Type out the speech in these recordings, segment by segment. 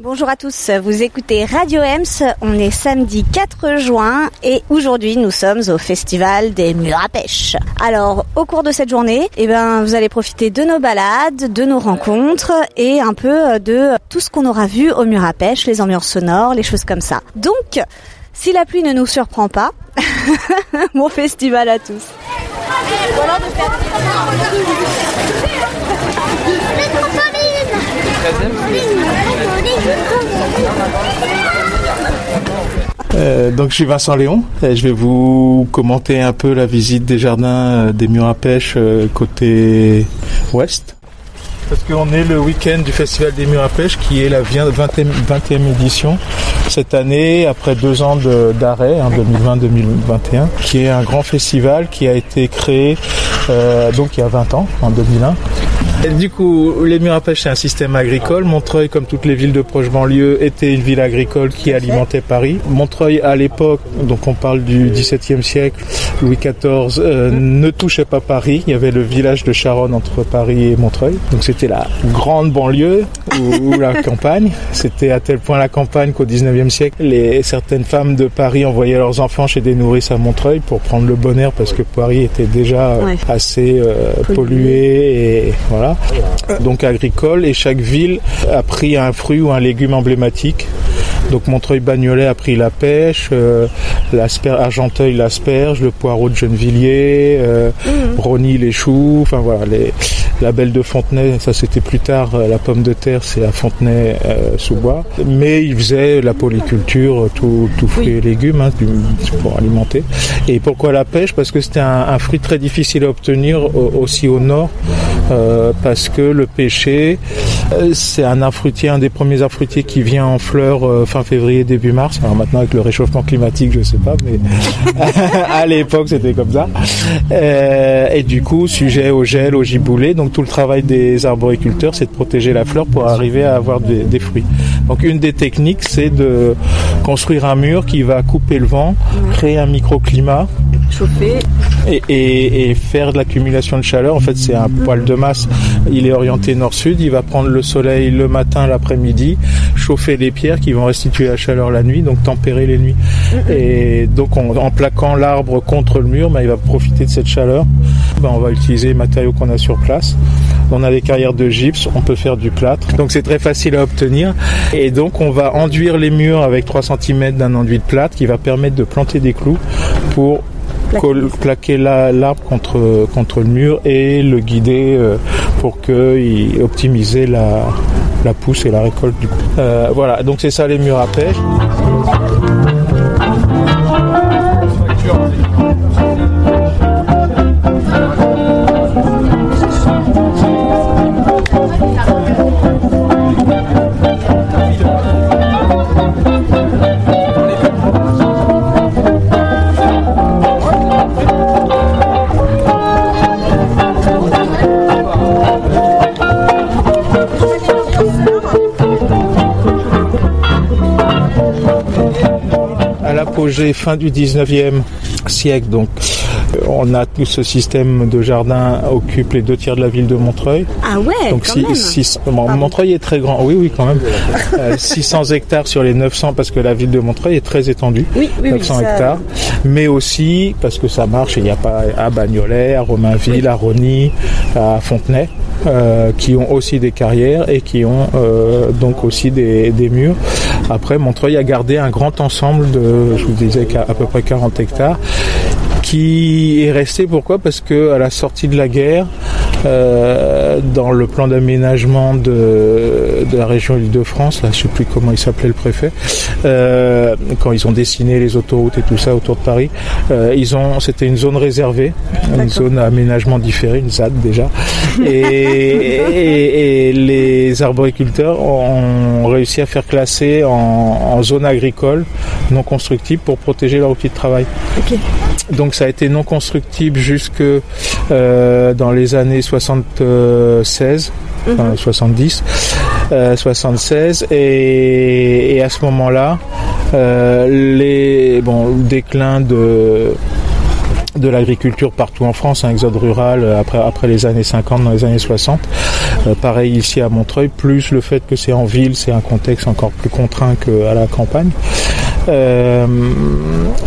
Bonjour à tous, vous écoutez Radio Ems, on est samedi 4 juin et aujourd'hui nous sommes au festival des murs à pêche. Alors au cours de cette journée, eh ben, vous allez profiter de nos balades, de nos rencontres et un peu de tout ce qu'on aura vu au mur à pêche, les ambiances sonores, les choses comme ça. Donc, si la pluie ne nous surprend pas, bon festival à tous. Euh, donc je suis Vincent Léon. Et je vais vous commenter un peu la visite des jardins euh, des murs à pêche euh, côté ouest. Parce qu'on est le week-end du Festival des murs à pêche qui est la 20e, 20e édition. Cette année après deux ans d'arrêt, en 2020-2021, qui est un grand festival qui a été créé donc il y a 20 ans, en 2001, du coup, les murs à pêche, c'est un système agricole. Montreuil, comme toutes les villes de proche banlieue, était une ville agricole qui alimentait Paris. Montreuil, à l'époque, donc on parle du XVIIe siècle, Louis XIV, euh, ne touchait pas Paris. Il y avait le village de Charonne entre Paris et Montreuil. Donc c'était la grande banlieue ou, la campagne. C'était à tel point la campagne qu'au XIXe siècle, les, certaines femmes de Paris envoyaient leurs enfants chez des nourrices à Montreuil pour prendre le bon air parce que Paris était déjà assez euh, pollué et voilà. Donc agricole et chaque ville a pris un fruit ou un légume emblématique. Donc Montreuil-Bagnolet a pris la pêche, euh, Argenteuil l'asperge, le poireau de Gennevilliers, euh, mmh. Rony les choux, enfin voilà, les, la belle de Fontenay, ça c'était plus tard, euh, la pomme de terre c'est à Fontenay-sous-Bois. Euh, Mais il faisait la polyculture, tout, tout fruits et légumes hein, pour alimenter. Et pourquoi la pêche? Parce que c'était un, un, fruit très difficile à obtenir aussi au nord, euh, parce que le pêcher, euh, c'est un fruitier, un des premiers arbres fruitiers qui vient en fleurs euh, fin février, début mars. Alors maintenant avec le réchauffement climatique, je sais pas, mais à l'époque c'était comme ça. Et du coup, sujet au gel, au giboulé. Donc tout le travail des arboriculteurs, c'est de protéger la fleur pour arriver à avoir des, des fruits. Donc une des techniques, c'est de construire un mur qui va couper le vent, créer un microclimat, chauffer et, et, et faire de l'accumulation de chaleur. En fait, c'est un poil de Il est orienté nord-sud. Il va prendre le soleil le matin, l'après-midi, chauffer les pierres qui vont restituer la chaleur la nuit, donc tempérer les nuits. Et donc en, en plaquant l'arbre contre le mur, ben, il va profiter de cette chaleur. Ben, on va utiliser les matériaux qu'on a sur place. On a des carrières de gypse, on peut faire du plâtre. Donc c'est très facile à obtenir. Et donc on va enduire les murs avec 3 cm d'un enduit de plâtre qui va permettre de planter des clous pour plaquer l'arbre contre, contre le mur et le guider euh, pour que optimiser la, la pousse et la récolte du. Euh, voilà, donc c'est ça les murs à pêche. L'apogée fin du 19e siècle, donc on a tout ce système de jardin occupe les deux tiers de la ville de Montreuil. Ah ouais, donc quand si, même. six- bon, Montreuil est très grand. Oui, oui, quand même. Euh, 600 hectares sur les 900 parce que la ville de Montreuil est très étendue. Oui, oui, oui, 900 ça- hectares. Mais aussi parce que ça marche. Il n'y a pas à Bagnolet, à Romainville, à Rony, à Fontenay, euh, qui ont aussi des carrières et qui ont euh, donc aussi des, des murs. Après, Montreuil a gardé un grand ensemble de, je vous disais, à peu près 40 hectares qui est resté pourquoi? Parce que à la sortie de la guerre, euh, dans le plan d'aménagement de, de la région Île-de-France, là, je sais plus comment il s'appelait le préfet, euh, quand ils ont dessiné les autoroutes et tout ça autour de Paris, euh, ils ont, c'était une zone réservée, une zone à aménagement différé, une ZAD déjà, et, et- et les arboriculteurs ont réussi à faire classer en, en zone agricole non constructible pour protéger leur outil de travail. Donc ça a été non constructible jusque dans les années 76, enfin, 70, euh, 76 et, et à ce moment-là, euh, les bon le déclin de de l'agriculture partout en France, un exode rural euh, après, après les années 50, dans les années 60. Euh, pareil ici à Montreuil, plus le fait que c'est en ville, c'est un contexte encore plus contraint qu'à la campagne. Euh,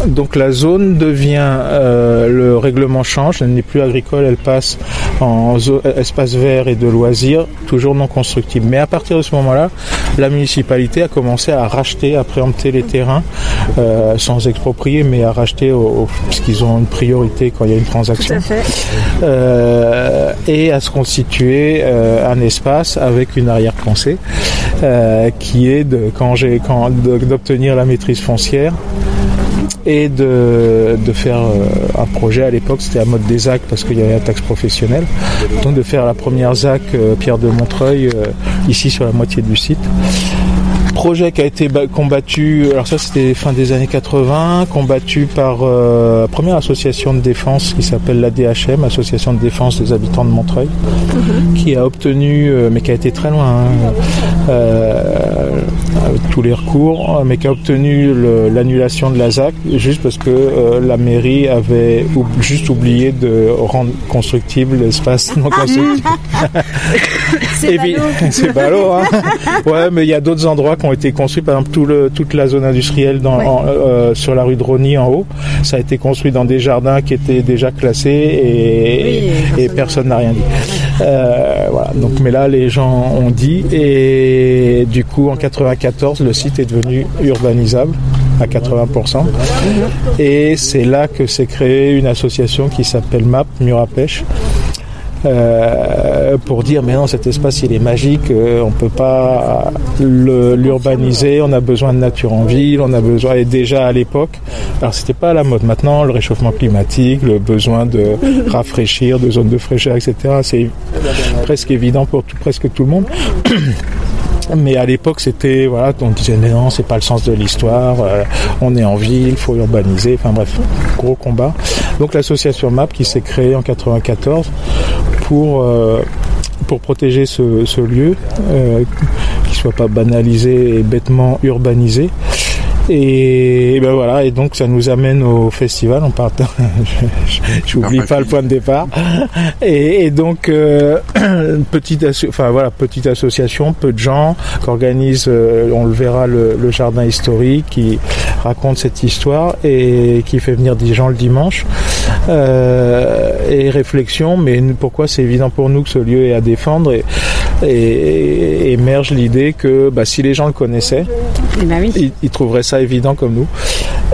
donc la zone devient, euh, le règlement change, elle n'est plus agricole, elle passe en espace vert et de loisirs, toujours non constructible. Mais à partir de ce moment-là, la municipalité a commencé à racheter, à préempter les terrains, euh, sans exproprier, mais à racheter au, parce qu'ils ont une priorité quand il y a une transaction. et à se constituer un espace avec une arrière-pensée qui est de quand j'ai quand d'obtenir la maîtrise foncière et de, faire euh, un projet. À l'époque, c'était à mode des ZAC parce qu'il y avait la taxe professionnelle, donc de faire la première ZAC euh, Pierre de Montreuil euh, ici sur la moitié du site projet qui a été combattu, alors ça c'était fin des années 80, combattu par euh, la première association de défense qui s'appelle l'ADHM, Association de défense des habitants de Montreuil, mhm. qui a obtenu, euh, mais qui a été très loin, hein, euh, tous les recours, mais qui a obtenu l'annulation de la ZAC juste parce que la mairie avait juste oublié de rendre constructible l'espace non constructible. C'est ballot. C'est ballot, hein. Ouais, mais il y a d'autres endroits ont été construits, par exemple tout le, toute la zone industrielle dans, euh, sur la rue de Rony en haut, ça a été construit dans des jardins qui étaient déjà classés et, et personne n'a rien dit. Euh, voilà. Donc, mais là, les gens ont dit et du coup, en 94, le site est devenu urbanisable à 80%. Et c'est là que s'est créée une association qui s'appelle MAP, Mur à Pêche, euh, pour dire mais non cet espace il est magique, euh, on peut pas l'urbaniser, on a besoin de nature en ville, on a besoin et déjà à l'époque, alors c'était pas à la mode. Maintenant le réchauffement climatique, le besoin de rafraîchir, de zones de fraîcheur, etc. C'est presque évident pour presque tout le monde. Mais à l'époque, c'était voilà, on disait non, c'est pas le sens de l'histoire. Euh, on est en ville, il faut urbaniser. Enfin bref, gros combat. Donc l'association MAP qui s'est créée en 94 pour euh, pour protéger ce, ce lieu, euh, qui soit pas banalisé et bêtement urbanisé. Et, ben voilà, et donc ça nous amène au festival. On part, j'oublie pas le point de départ. Et, donc euh, petite, enfin voilà, petite association, peu de gens qui organisent, euh, on le verra, le, jardin historique, qui raconte cette histoire et qui fait venir des gens le dimanche. Euh, et réflexion, mais pourquoi c'est évident pour nous que ce lieu est à défendre et, et, émerge l'idée que bah, si les gens le connaissaient, eh ben ils, trouveraient ça évident comme nous.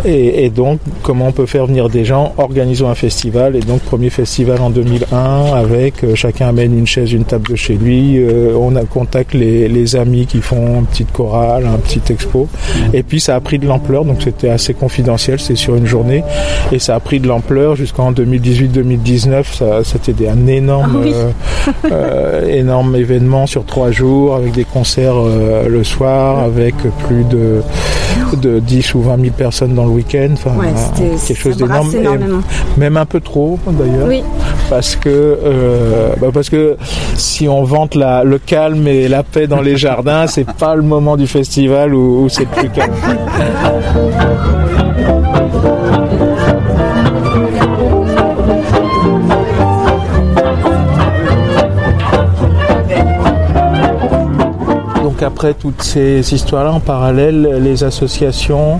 Et, donc, comment on peut faire venir des gens? Organisons un festival. Et donc, premier festival en 2001 avec euh, chacun amène une chaise, une table de chez lui. Euh, on a contacte les, les, amis qui font une petite chorale, un petit expo. Et puis, ça a pris de l'ampleur. Donc, c'était assez confidentiel. C'est sur une journée. Et ça a pris de l'ampleur jusqu'en 2018-2019. C'était un énorme, ah euh, énorme événement sur trois jours avec des concerts le soir, avec plus de, de 10 ou 20 000 personnes dans le week-end. Enfin, quelque chose d'énorme. Même un peu trop d'ailleurs. Parce que euh, bah, parce que si on vante la, le calme et la paix dans les jardins, c'est pas le moment du festival où, où c'est plus calme. après toutes ces histoires-là, en parallèle, les associations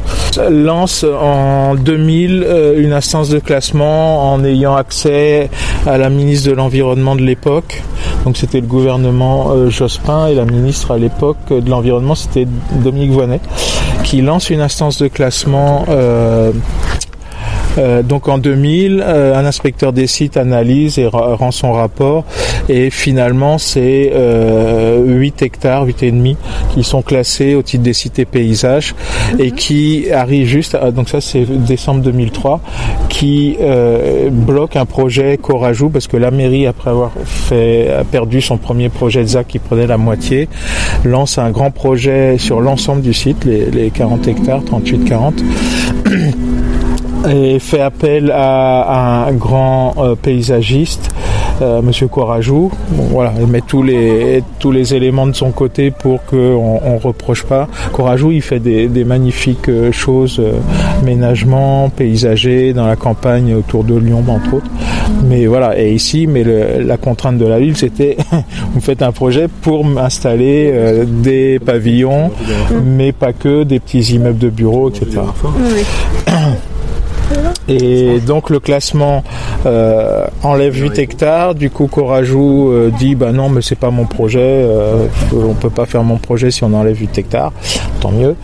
lancent en 2000 euh, une instance de classement en ayant accès à la ministre de l'Environnement de l'époque. Donc c'était le gouvernement euh, Jospin et la ministre à l'époque de l'Environnement, c'était Dominique Voinet, qui lance une instance de classement euh, euh, donc en 2000, euh, un inspecteur des sites analyse et rend son rapport et finalement c'est 8 euh, hectares, 8 et demi qui sont classés au titre des sites et paysages et mhm. qui arrivent juste, donc ça c'est décembre 2003, qui bloque un projet Corajou parce que la mairie après avoir fait a perdu son premier projet de ZAC qui prenait la moitié, lance un grand projet sur l'ensemble du site, les, les 40 hectares, 38-40 et fait appel à, un grand euh, paysagiste Monsieur Courajou. voilà, il met tous les tous les éléments de son côté pour qu'on on reproche pas. Courajou, il fait des, des magnifiques choses, ménagement, paysager dans la campagne autour de Lyon entre autres. Mais voilà, et ici, mais la contrainte de la ville, c'était vous faites un projet pour installer euh, des pavillons, mais pas que, des petits immeubles de bureaux, etc. Et donc le classement euh, enlève 8 hectares. Du coup, Corajou euh, dit bah non, mais c'est pas mon projet. Euh, on peut pas faire mon projet si on enlève 8 hectares. Tant mieux.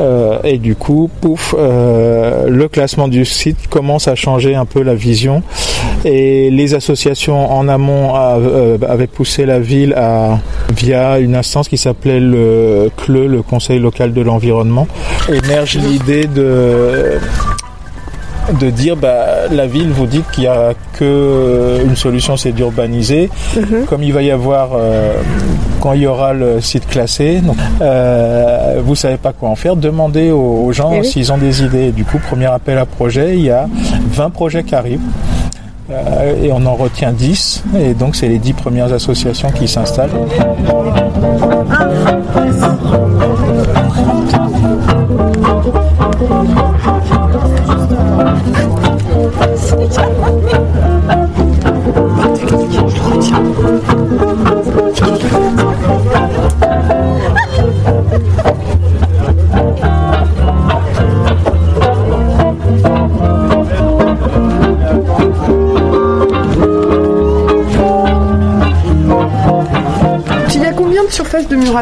Euh, et du coup, pouf, le classement du site commence à changer un peu la vision. Et les associations en amont avaient poussé la ville à via une instance qui s'appelait le CLE, le Conseil local de l'environnement, émerge l'idée de de dire bah, la ville vous dites qu'il n'y a que une solution c'est d'urbaniser. Mhm. comme il va y avoir euh, quand il y aura le site classé donc, euh, vous savez pas quoi en faire. Demandez aux, gens eh s'ils ont des idées. Du coup premier appel à projet il y a 20 projets qui arrivent euh, et on en retient 10 et donc c'est les 10 premières associations qui s'installent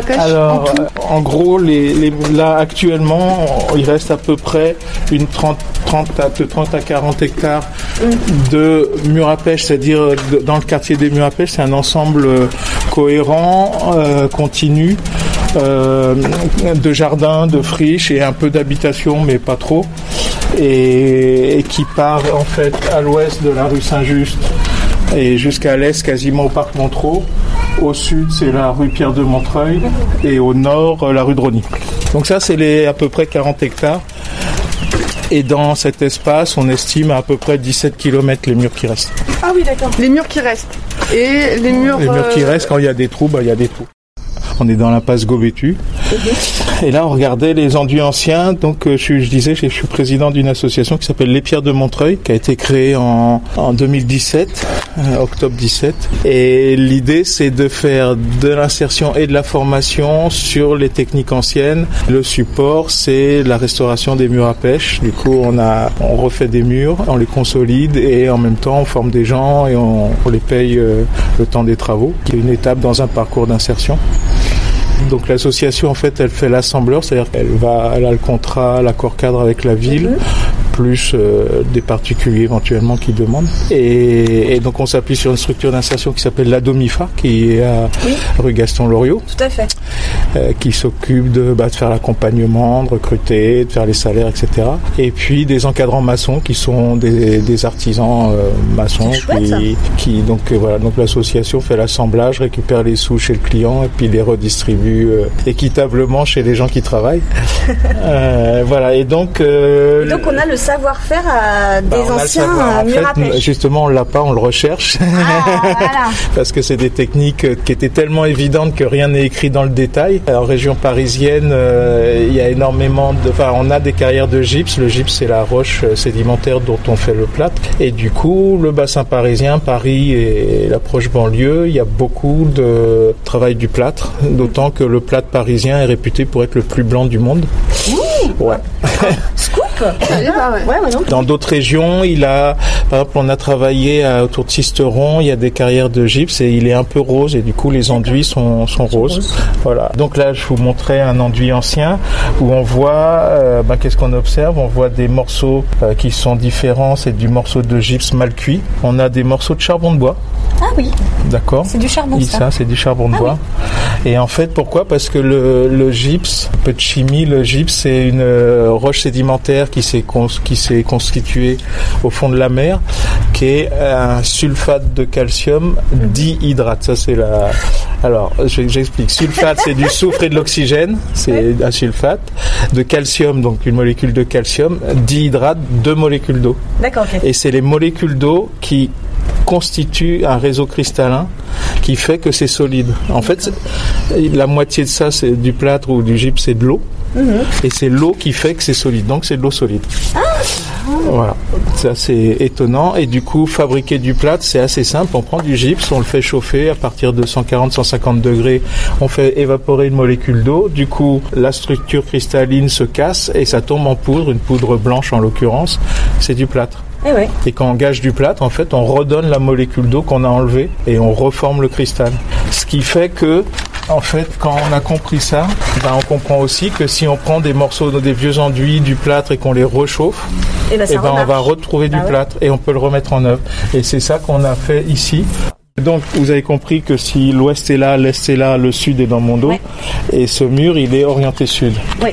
de Alors, en, euh, en gros, les, là actuellement, il reste à peu près une 30, 30, à, 30 à 40 hectares de murs à pêche, c'est-à-dire euh, dans le quartier des murs à pêche, c'est un ensemble euh, cohérent, continu. de jardins, de friches et un peu d'habitation, mais pas trop, et, et, qui part en fait à l'ouest de la rue Saint-Just et jusqu'à l'est quasiment au parc Montreux. Au sud, c'est la rue Pierre de Montreuil et au nord, la rue de Rony. Donc ça, c'est les à peu près 40 hectares. Et dans cet espace, on estime à, peu près 17 km les murs qui restent. Ah oui, d'accord. Les murs qui restent. Et les murs. Les murs qui euh, restent, quand il y a des trous, bah, il y a des trous. On est dans l'impasse Gobétu. Et là, on regardait les enduits anciens. Donc, euh, je, disais, je suis président d'une association qui s'appelle Les Pierres de Montreuil, qui a été créée en, en 2017, euh, octobre 17. Et l'idée, c'est de faire de l'insertion et de la formation sur les techniques anciennes. Le support, c'est la restauration des murs à pêche. Du coup, on refait des murs, on les consolide et en même temps, on forme des gens et on, on les paye euh, le temps des travaux, qui est une étape dans un parcours d'insertion. Donc l'association en fait elle fait l'assembleur, c'est-à-dire qu'elle va, elle a le contrat, l'accord cadre avec la ville, mhm. Plus euh, des particuliers éventuellement qui demandent. Et, donc on s'appuie sur une structure d'insertion qui s'appelle la Domifa, qui est à rue Gaston Loriot. Tout à fait. Euh, qui s'occupe de, bah, de faire l'accompagnement, de recruter, de faire les salaires, etc. Et puis des encadrants maçons qui sont des, des artisans euh, maçons qui, qui, donc voilà donc l'association fait l'assemblage, récupère les sous chez le client et puis les redistribue équitablement chez les gens qui travaillent. Voilà, et donc. Donc on a le savoir-faire des bah, anciens murs Justement, on l'a pas, on le recherche. Ah, Parce que c'est des techniques qui étaient tellement évidentes que rien n'est écrit dans le détail. En région parisienne, il y a énormément de. Enfin, on a des carrières de gypse. Le gypse, c'est la roche sédimentaire dont on fait le plâtre. Et du coup, le bassin parisien, Paris et l'approche banlieue, il y a beaucoup de travail du plâtre, d'autant que le plâtre parisien est réputé pour être le plus blanc du monde. Ouais. Scoop Dans d'autres régions, il a, par exemple, on a travaillé autour de Sisteron, il y a des carrières de gypse et il est un peu rose et du coup les enduits sont, sont roses. Voilà. Donc là, je vous montrais un enduit ancien où on voit, euh, bah, qu'est-ce qu'on observe? On voit des morceaux euh, qui sont différents, c'est du morceau de gypse mal cuit. On a des morceaux de charbon de bois. Ah oui. D'accord. C'est du charbon. Ça, ça c'est du charbon de ah bois. Et en fait, pourquoi? Parce que le, le gypse, un peu de chimie, le gypse c'est une euh, roche sédimentaire qui s'est qui s'est constituée au fond de la mer, qui est un sulfate de calcium dihydrate. Ça c'est la. Alors j'explique. Sulfate c'est du soufre et de l'oxygène, c'est un sulfate. De calcium donc une molécule de calcium. Dihydrate deux molécules d'eau. D'accord. Et c'est les molécules d'eau qui constitue un réseau cristallin qui fait que c'est solide. En fait, la moitié de ça, c'est du plâtre ou du gypse, c'est de l'eau. Et c'est l'eau qui fait que c'est solide. Donc c'est de l'eau solide. Voilà, c'est assez étonnant. Et du coup, fabriquer du plâtre, c'est assez simple. On prend du gypse, on le fait chauffer à partir de 140-150 degrés. On fait évaporer une molécule d'eau. Du coup, la structure cristalline se casse et ça tombe en poudre, une poudre blanche en l'occurrence. C'est du plâtre. Eh Et quand on gâche du plâtre, en fait, on redonne la molécule d'eau qu'on a enlevée et on reforme le cristal. Ce qui fait que, en fait, quand on a compris ça, ben, on comprend aussi que si on prend des morceaux, des vieux enduits, du plâtre et qu'on les réchauffe, Et ben, ça eh ben, on va retrouver du Ah ouais. plâtre et on peut le remettre en œuvre. Et c'est ça qu'on a fait ici. Donc, vous avez compris que si l'ouest est là, l'est est là, le sud est dans mon dos. Ouais. Et ce mur, il est orienté sud. Oui,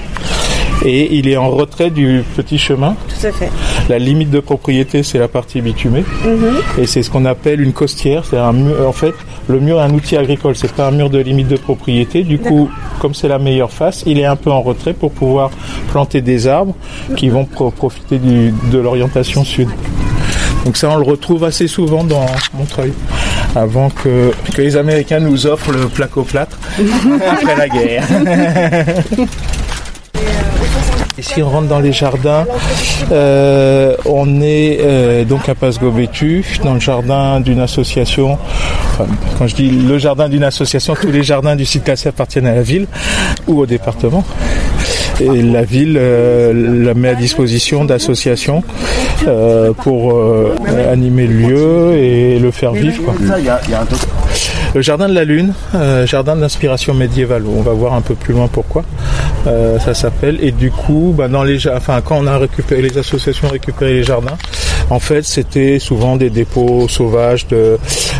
Et il est en retrait du petit chemin. tout à fait. La limite de propriété, c'est la partie bitumée. Mhm. Et c'est ce qu'on appelle une costière. C'est un mur, en fait, le mur est un outil agricole. C'est pas un mur de limite de propriété. Du coup, comme c'est la meilleure face, il est un peu en retrait pour pouvoir planter des arbres qui vont pro- profiter du- de l'orientation sud. Donc ça, on le retrouve assez souvent dans Montreuil. Avant que, que les Américains nous offrent le placo-plâtre après la guerre. Ici, on rentre dans les jardins. Euh, on est euh, donc à Passe-Gobétu, dans le jardin d'une association. Enfin, quand je dis le jardin d'une association, tous les jardins du site classé appartiennent à la ville ou au département. Et la ville euh, la met à disposition d'associations pour animer le lieu et le faire vivre. Le jardin de la Lune, euh, jardin d'inspiration médiévale. On va voir un peu plus loin pourquoi euh, ça s'appelle. Et du coup, bah, dans les, enfin, quand on a récupéré les associations, ont récupéré les jardins, en fait, c'était souvent des dépôts sauvages de,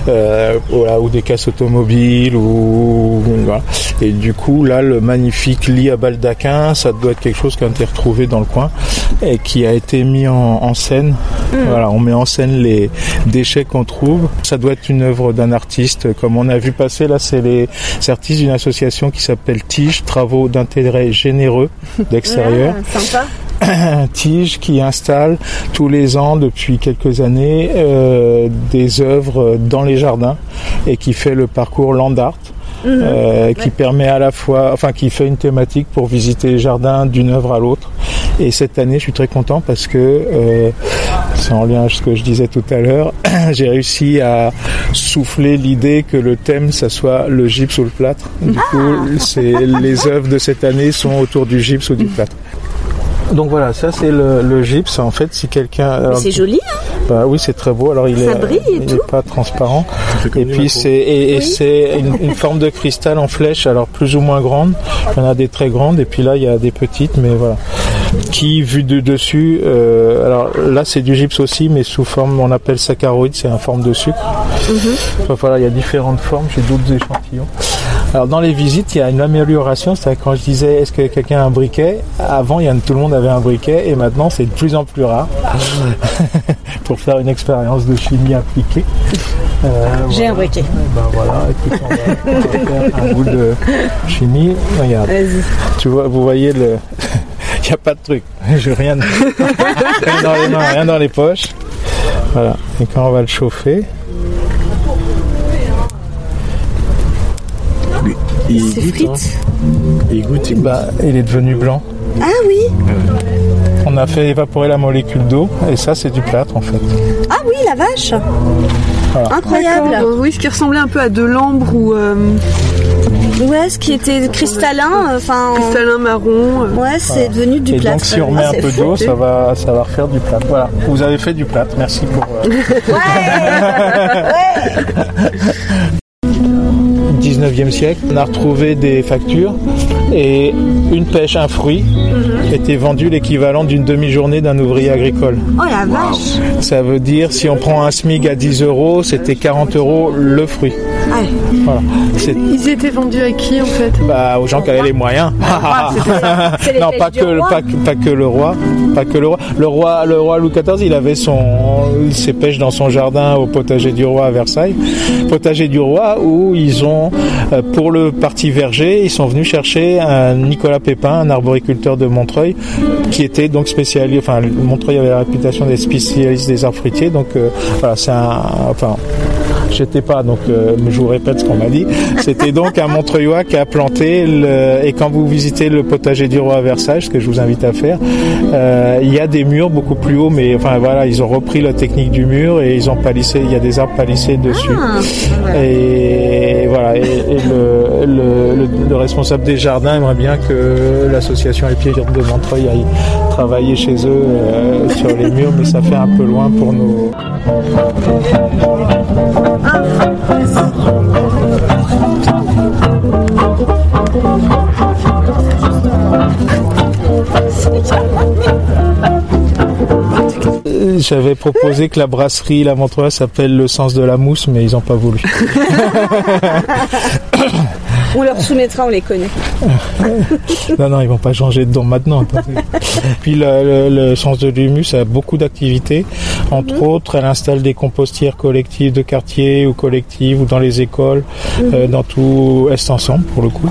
euh, voilà, ou des casses automobiles ou voilà. Et du coup, là, le magnifique lit à baldaquin, ça doit être quelque chose qui a été retrouvé dans le coin et qui a été mis en, en scène. Voilà, on met en scène les déchets qu'on trouve. Ça doit être une œuvre d'un artiste, comme on a vu passer là, c'est les artistes d'une association qui s'appelle Tige, Travaux d'intérêt généreux d'extérieur. Ah, sympa. Tige qui installe tous les ans depuis quelques années euh, des œuvres dans les jardins et qui fait le parcours Land Art. euh, qui permet à la fois, enfin qui fait une thématique pour visiter les jardins d'une œuvre à l'autre. Et cette année, je suis très content parce que euh, c'est en lien avec ce que je disais tout à l'heure. J'ai réussi à souffler l'idée que le thème, ça soit le gypse ou le plâtre. Du coup, c'est les œuvres de cette année sont autour du gypse ou du plâtre. Donc voilà, ça c'est le, le gypse. En fait, si quelqu'un, alors, C'est joli, hein bah oui, c'est très beau. Alors il Ça est, brille et il est pas transparent. Et puis c'est et, et c'est une, une forme de cristal en flèche, alors plus ou moins grande. Il y en a des très grandes et puis là il y a des petites, mais voilà. Qui vu de dessus, euh, alors là c'est du gypse aussi, mais sous forme, on appelle saccharoïde, c'est en forme de sucre. Enfin, voilà, il y a différentes formes. J'ai d'autres échantillons. Alors dans les visites, il y a une amélioration. C'est quand je disais est-ce que quelqu'un a un briquet? Avant, il y a, tout le monde avait un briquet et maintenant c'est de plus en plus rare pour faire une expérience de chimie appliquée. Euh, J'ai un briquet. Ben voilà, écoute, on va, on va faire un bout de chimie. Regarde, tu vois, vous voyez le. Il n'y a pas de truc. J'ai rien, rien dans les mains, rien dans les poches. Voilà. Et quand on va le chauffer, Il goûte, hein. frites. Il goûte, il goûte. bah, il est devenu blanc. Ah oui On a fait évaporer la molécule d'eau et ça c'est du plâtre en fait. Ah oui, la vache Incroyable. Oui, ce qui ressemblait un peu à de l'ambre ou euh, Ouais, ce qui était cristallin, enfin... cristallin marron. euh. Ouais, c'est devenu du et plâtre. donc si on remet Ah, un peu d'eau, ça va, ça va refaire du plâtre. Voilà, vous avez fait du plâtre. Merci pour. euh, Ouais 19e siècle, on a retrouvé des factures et une pêche, un fruit, était vendu l'équivalent d'une demi-journée d'un ouvrier agricole. Oh la vache Ça veut dire si on prend un SMIC à 10 euros, c'était 40 euros le fruit. Ouais. Voilà. C'est Ils étaient vendus à qui en fait? Bah, aux gens qui avaient les moyens. C'est les non, pêches pas que, roi. pas, que- pas que le roi, pas que le roi. Le roi, le roi Louis XIV, il avait son, ses pêches dans son jardin au potager du roi à Versailles. Potager du roi où ils ont, euh, pour le parti verger, ils sont venus chercher un Nicolas Pépin, un arboriculteur de Montreuil, qui était donc spécialisé, enfin, Montreuil avait la réputation des spécialistes des arbres fruitiers, donc, euh, voilà, c'est un, enfin, J'étais pas, donc euh, je vous répète ce qu'on m'a dit. C'était donc un Montreuillois qui a planté. Le, et quand vous visitez le potager du roi à Versailles, ce que je vous invite à faire, euh, il y a des murs beaucoup plus hauts, mais enfin voilà, ils ont repris la technique du mur et ils ont palissé. Il y a des arbres palissés dessus. Ah, Et voilà. Et, et le, le, le- le responsable des jardins aimerait bien que l'association Épier de Montreuil aille travailler chez eux euh, sur les murs, mais ça fait un peu loin pour nos. Euh, J'avais proposé que la brasserie La Montreuil s'appelle Le Sens de la Mousse, mais ils n'ont pas voulu. On leur soumettra, on les connaît. Non, non, ils vont pas changer de don maintenant. Puis le, le- le Sens de l'humus a beaucoup d'activités. Entre autres, elle installe des compostières collectives de quartier ou collectives ou dans les écoles, euh, dans tout Est ensemble pour le coup.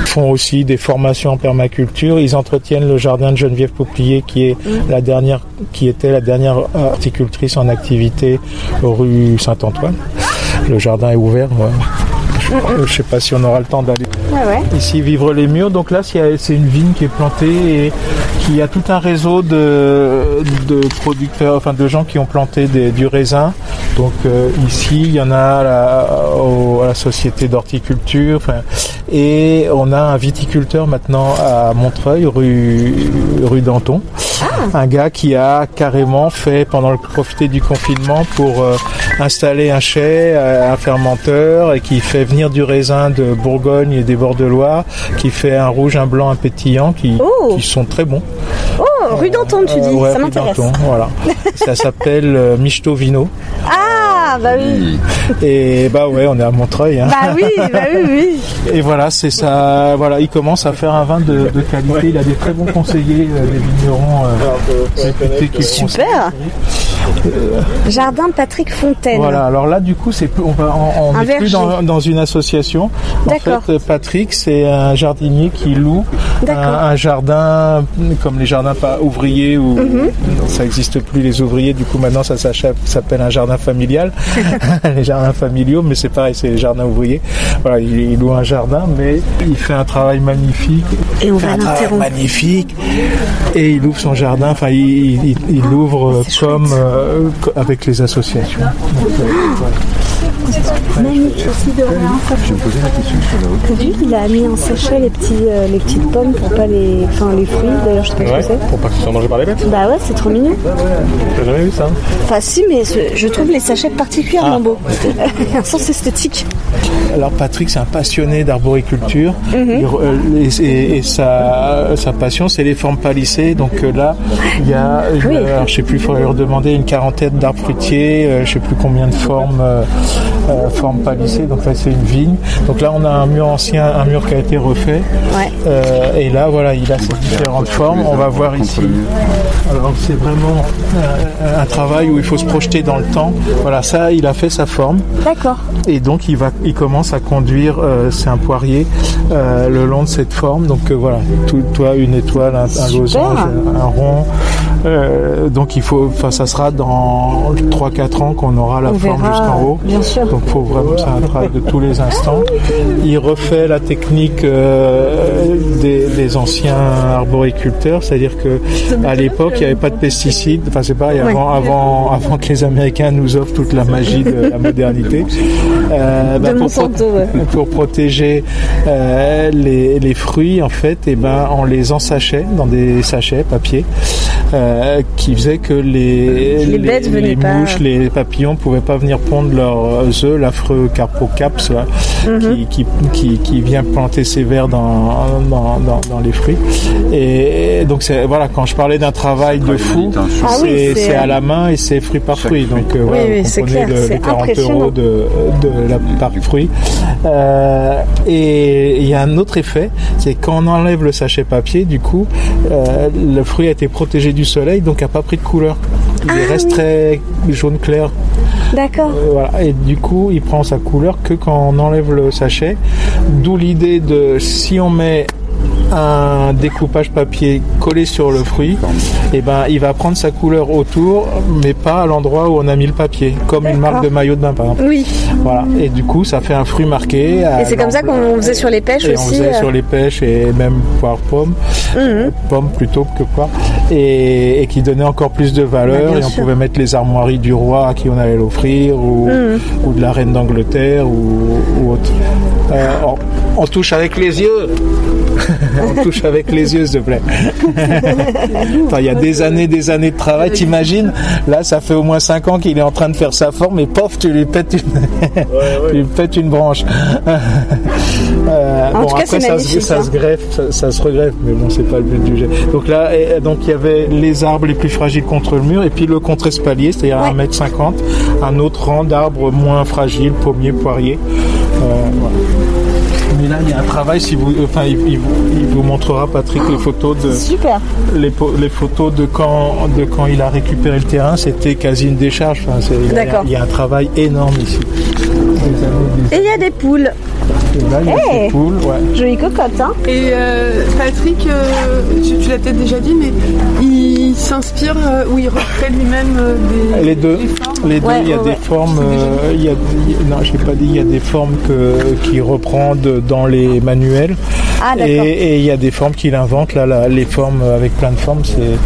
Ils font aussi des formations en permaculture. Ils entretiennent le jardin de Geneviève Pouplier, qui est la dernière, qui était la dernière horticultrice en activité rue Saint-Antoine. Le jardin est ouvert. Je ne sais pas si on aura le temps d'aller Ouais, ouais. ici vivre les murs. Donc là, c'est une vigne qui est plantée et qui a tout un réseau de, de producteurs, enfin de gens qui ont planté des- du raisin. Donc euh, ici, il y en a à la, au- à la société d'horticulture. Et on a un viticulteur maintenant à Montreuil, rue, rue Danton. Un gars qui a carrément fait, pendant le profiter du confinement, pour euh, installer un chai, euh, un fermenteur, et qui fait venir du raisin de Bourgogne et des de Loire, qui fait un rouge, un blanc, un pétillant, qui, Oh. qui sont très bons. Oh, rue d'Anton, tu dis, Euh, ouais, ça m'intéresse. Voilà. Ça s'appelle euh, Michto Vino. Ah, bah oui. Et bah ouais, on est à Montreuil. Hein. Bah oui, bah oui, oui. Et voilà, c'est ça. Voilà, il commence à faire un vin de, de qualité. Il a des très bons conseillers, euh, des vignerons euh, réputés qui. Super. Jardin Patrick Fontaine. Voilà, alors là du coup c'est plus- on va on, est plus dans, dans une association. En D'accord. fait, euh, Patrick c'est un jardinier qui loue un, jardin comme les jardins pas ouvriers ou Mhm. ça existe plus les ouvriers. Du coup maintenant ça s'appelle un jardin familial, les jardins familiaux, mais c'est pareil, c'est les jardins ouvriers. Voilà, il, il loue un jardin, mais il fait un travail magnifique. Et on va un travail l'interrompre. magnifique et il ouvre son jardin. Enfin, il, il, il ouvre euh, c'est comme euh, avec les associations. Donc, euh, voilà. Magnifique aussi de rien. Je me posais la question sur T'as vu, il a mis en sachet les, petits, euh, les petites pommes pour pas les. Enfin, les fruits, d'ailleurs, je sais pas ce que c'est. pour pas qu'ils soient mangés par les bêtes. Bah ouais, c'est trop mignon. T'as jamais vu ça Enfin, si, mais ce- je trouve les sachets particulièrement beaux. un sens esthétique. Alors Patrick, c'est un passionné d'arboriculture Il re- euh, et, et- et sa, sa passion, c'est les formes palissées. Donc euh, là, il y a, Oui. euh, alors, je sais plus, il faudrait leur demander une quarantaine d'arbres fruitiers, euh, je sais plus combien de formes, euh, euh, formes palissées. Donc là, c'est une vigne. Donc là, on a un mur ancien, un mur qui a été refait. Ouais. Euh, et là, voilà, il a ces différentes formes. On va voir ici. Alors, c'est vraiment euh, un travail où il faut se projeter dans le temps. Voilà, ça, il a fait sa forme. D'accord. Et donc il va, il commence à conduire, euh, c'est un poirier, euh, le long de cette forme. Donc euh, voilà, tout, toi une étoile, un, un losange, un rond. Euh, donc il faut, enfin ça sera dans 3-4 ans qu'on aura la On forme jusqu'en haut. bien sûr. Donc faut vraiment, c'est un travail de tous les instants. Il refait la technique euh, des, des anciens arboriculteurs, c'est-à-dire que à l'époque il n'y avait pas de pesticides. Enfin c'est pareil, avant, avant, avant que les Américains nous offrent toute la magie de la modernité. Euh, bah, pour, pro- pour protéger euh, les, les fruits, en fait, et ben, on les ensachait dans des sachets papier euh, qui faisaient que les, Les bêtes pas. mouches, les papillons pouvaient pas venir pondre leurs œufs l'affreux Carpocaps là, Mhm. qui, qui, qui, vient planter ses vers dans, dans, dans, les fruits. Et donc c'est voilà, quand je parlais d'un travail de fou, Ah c'est à la main et c'est fruit par fruit. Donc euh, voilà, oui, vous c'est comprenez clair, le- c'est les 40 impressionnant. euros de, de la par fruit. Euh, et il y a un autre effet, c'est quand on enlève le sachet papier, du coup, euh, le fruit a été protégé du soleil, donc a pas pris de couleur. Il Ah reste oui. très jaune clair. D'accord. Euh, voilà. Et du coup, il prend sa couleur que quand on enlève le sachet. D'où l'idée de si on met un découpage papier collé sur le fruit, et ben il va prendre sa couleur autour, mais pas à l'endroit où on a mis le papier, comme une marque de maillot de bain par exemple. Oui. Voilà. Et du coup, ça fait un fruit marqué. Et c'est comme ça qu'on faisait sur les pêches et on aussi. faisait euh. sur les pêches et même poire pomme, Mhm. pomme plutôt que poire, et, et qui donnait encore plus de valeur. Bah, et on sûr. pouvait mettre les armoiries du roi à qui on allait l'offrir, ou, Mhm. ou de la reine d'Angleterre, ou, ou autre. Euh, on, on touche avec les yeux. on touche avec les yeux, s'il te plaît. Attends, Il y a des années, des années de travail. T'imagines Là, ça fait au moins 5 ans qu'il est en train de faire sa forme, et pof, tu lui pètes une, tu lui pètes une branche. Euh, En tout cas, après, ça, se, ça hein. se greffe, ça, ça se regreffe, mais bon, c'est pas le but du jeu. Donc là, et- donc il y avait les arbres les plus fragiles contre le mur, et puis le contre-espalier, c'est-à-dire Ouais. 1m50, un autre rang d'arbres moins fragiles, pommiers, poiriers. Euh, voilà. Mais là, il y a un travail, si vous, enfin, il, il vous, il vous montrera, Patrick, les photos de, Super. les, po- les photos de quand, de quand il a récupéré le terrain, c'était quasi une décharge. Enfin, il y a- D'accord. Il y a un travail énorme ici. Des années, des- Et il y a des poules. Et là, il y a Hey ces poules, ouais. Jolie cocotte, hein Et euh, Patrick, euh, tu, tu l'as peut-être déjà dit, mais il s'inspire euh, ou il recrée lui-même euh, des. Les deux, des formes. les deux, Ouais, il y a ouais, des formes, euh, il y a, il- non, j'ai pas dit, il y a des formes que qu'il reprend de- dans les manuels, Ah, et, d'accord. et il y a des formes qu'il invente. Là, là, les formes avec plein de formes, c'est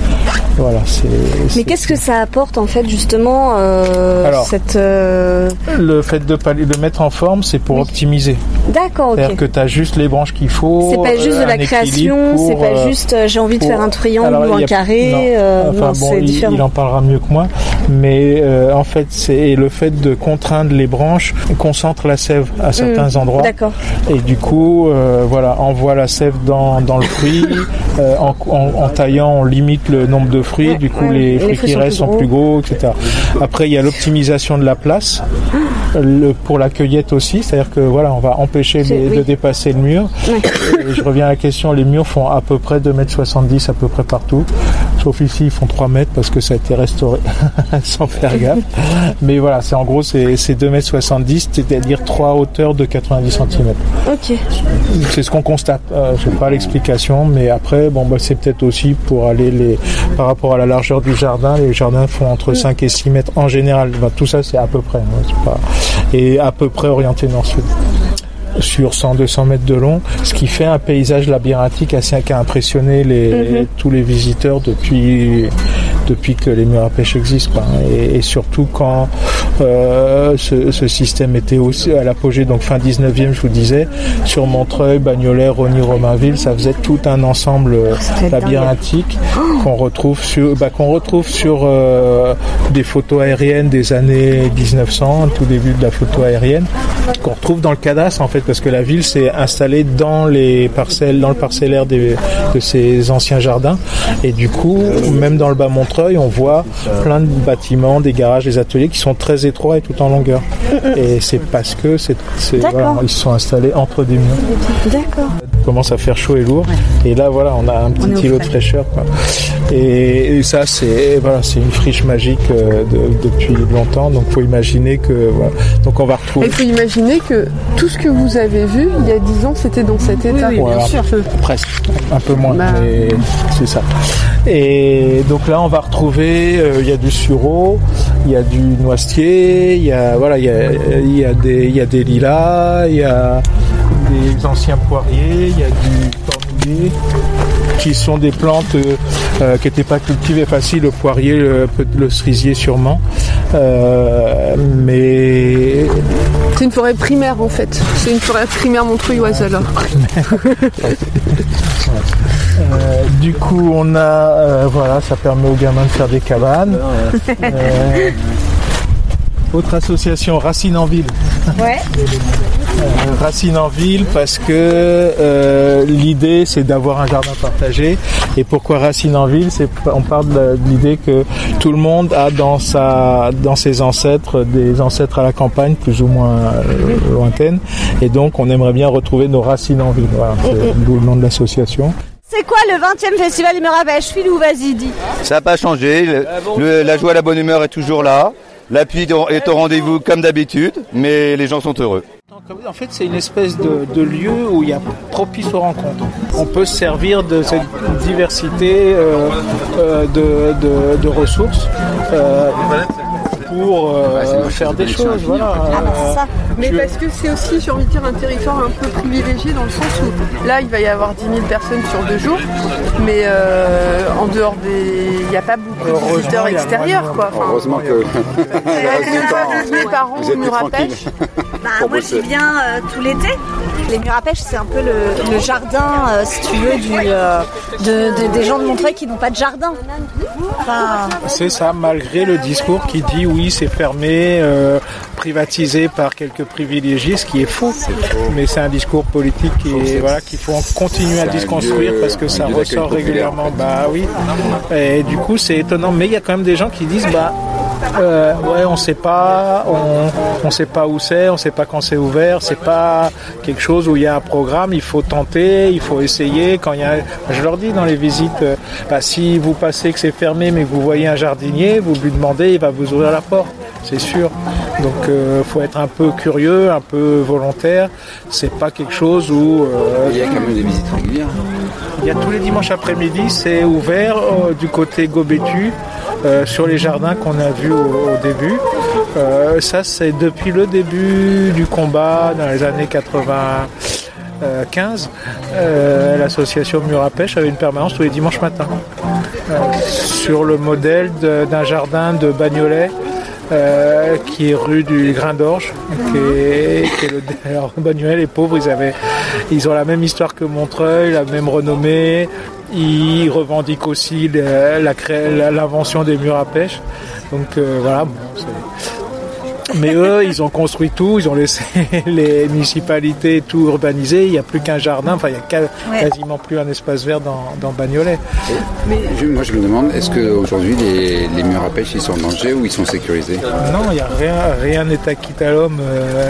voilà, c'est. Mais qu'est-ce que ça apporte en fait justement euh, Alors. cette euh, le fait de de mettre en forme, c'est pour optimiser. D'accord. C'est-à-dire que tu as juste les branches qu'il faut. C'est pas juste euh, de la un équilibre création, c'est pas euh, juste euh, j'ai envie de faire un triangle Alors, ou un a- carré. non. euh, Enfin, non, bon, il, différent. il en parlera mieux que moi, mais euh, en fait, c'est le fait de contraindre les branches concentre la sève à certains endroits, Hmm. D'accord. et du coup, euh, voilà, envoie la sève dans, dans le fruit. euh, en, en- en taillant, on limite le nombre de fruits, Ouais, du coup, ouais. les Les fruits qui restent sont plus gros, etc. Après, il y a l'optimisation de la place. Le- pour la cueillette aussi, c'est-à-dire que voilà, on va empêcher C'est- les- oui. de dépasser le mur. Et je reviens à la question, les murs font à peu près 2m70 à peu près partout. Sauf ici, ils font 3 mètres parce que ça a été restauré sans faire gaffe. Mais voilà, c'est en gros, c'est c'est 2m70, c'est-à-dire 3 hauteurs de 90 cm. Ok. C'est ce qu'on constate. Euh, je sais pas l'explication, mais après, bon, bah, c'est peut-être aussi pour aller les, par rapport à la largeur du jardin. Les jardins font entre 5 et 6 mètres en général. Bah, tout ça, c'est à peu près. hein, pas, et à peu près orienté nord-sud. Sur 100-200 mètres de long, ce qui fait un paysage labyrinthique assez qui a impressionné les, tous les visiteurs depuis depuis que les murs à pêche existent. Et, et surtout quand euh, ce, ce système était aussi à l'apogée, donc fin 19e, je vous disais, sur Montreuil, Bagnolet, Rony, Romainville, ça faisait tout un ensemble être labyrinthique qu'on retrouve sur bah, qu'on retrouve sur euh, des photos aériennes des années 1900, tout début de la photo aérienne, qu'on retrouve dans le cadastre en fait, parce que la ville s'est installée dans les parcelles, dans le parcellaire des- de ces anciens jardins, et du coup, même dans le bas Montreuil, on voit plein de bâtiments, des garages, des ateliers qui sont très étroits et tout en longueur. Et c'est parce que c'est, voilà, ils se sont installés entre des murs. D'accord. Il commence à faire chaud et lourd, et là voilà, on a un petit îlot de fraîcheur. quoi. Et, et ça, c'est voilà, c'est une friche magique euh, de- depuis longtemps. Donc, faut imaginer que voilà. Donc, on va Il retrouver faut imaginer que tout ce que vous avez vu il y a 10 ans, c'était dans cet état. oui, bien Voilà. sûr. presque un peu moins, Bah. c'est ça. Et donc là, on va retrouver, euh, il y a du sureau, il y a du noisetier, il y a voilà, il y a, y a des, il y a des lilas, il y a des anciens poiriers, il y a du cornulier qui sont des plantes euh, euh, qui n'étaient pas cultivées faciles, le poirier, le, cerisier sûrement, mais C'est une forêt primaire en fait. C'est une forêt primaire montreuilloise alors. Euh, du coup, on a, euh, voilà, ça permet aux gamins de faire des cabanes. Euh, Autre association, Racine en Ville. Ouais. Euh, Racine en Ville parce que euh, l'idée c'est d'avoir un jardin partagé. Et pourquoi Racine en Ville? C'est on parle de l'idée que tout le monde a dans sa dans ses ancêtres des ancêtres à la campagne plus ou moins euh, lointaines. Et donc on aimerait bien retrouver nos racines en ville. Voilà, c'est d'où le nom de l'association. C'est quoi le 20e festival à pêche Filou, vas-y, dis. Ça n'a pas changé. Le- le- la joie, la bonne humeur est toujours là. L'appui est au rendez-vous comme d'habitude, mais les gens sont heureux. En fait, c'est une espèce de, lieu où il y a propice aux rencontres. On peut se servir de cette diversité euh, euh, de ressources euh, pour euh, faire des choses. Voilà. Ah bah ça. Mais Tu- parce que c'est aussi, j'ai envie de dire, un territoire un peu privilégié dans le sens où là, il va y avoir 10 000 personnes sur deux jours, mais euh, en dehors des. Il n'y a pas beaucoup de visiteurs extérieurs, quoi. Enfin, Heureusement que il y a combien de fois vous venez par an vous au êtes plus mur à tranquille. pêche Bah, moi, j'y viens euh, tout l'été. Les murs à pêche, c'est un peu le, le jardin, euh, si tu veux, du, euh, de, de- des gens de Montreuil qui n'ont pas de jardin. Enfin, C'est ça, malgré le discours qui dit oui, c'est fermé, euh, privatisé par quelques privilégiés, ce qui est faux. Mais c'est un discours politique et voilà qu'il faut continuer à lieu- parce que ça ressort régulièrement. en fait. Bah oui. Et du coup, c'est étonnant. Mais il y a quand même des gens qui disent bah euh, ouais, on sait pas, on, on sait pas où c'est, on sait pas quand c'est ouvert, c'est pas quelque chose où il y a un programme, il faut tenter, il faut essayer. Quand il y a, je leur dis dans les visites, euh, bah, si vous passez que c'est fermé, mais que vous voyez un jardinier, vous lui demandez, il va vous ouvrir la porte, c'est sûr. Donc, euh, faut être un peu curieux, un peu volontaire. C'est pas quelque chose où il y a quand même des visites régulières. il y a tous les dimanches après-midi, c'est ouvert du côté Gobétu, euh, sur les jardins qu'on a vus au, début. Euh, ça, c'est depuis le début du combat, dans les années 95. euh, L'association Mur Pêche avait une permanence tous les dimanches matins. Sur le modèle d'un jardin de Bagnolet. qui est rue du Grain d'Orge, alors Bagnolet, les pauvres, ils ont la même histoire que Montreuil, la même renommée. Ils revendiquent aussi l'invention des murs à pêche. Donc euh, voilà. bon, mais eux, ils ont construit tout, ils ont laissé les municipalités tout urbaniser. Il n'y a plus qu'un jardin, enfin il n'y a Ouais. quasiment plus un espace vert dans, dans Bagnolet. Je- moi, je me demande, est-ce qu'aujourd'hui, les, les murs à pêche, ils sont en danger ou ils sont sécurisés? Non, il n'y a rien, rien n'est acquis à l'homme. euh,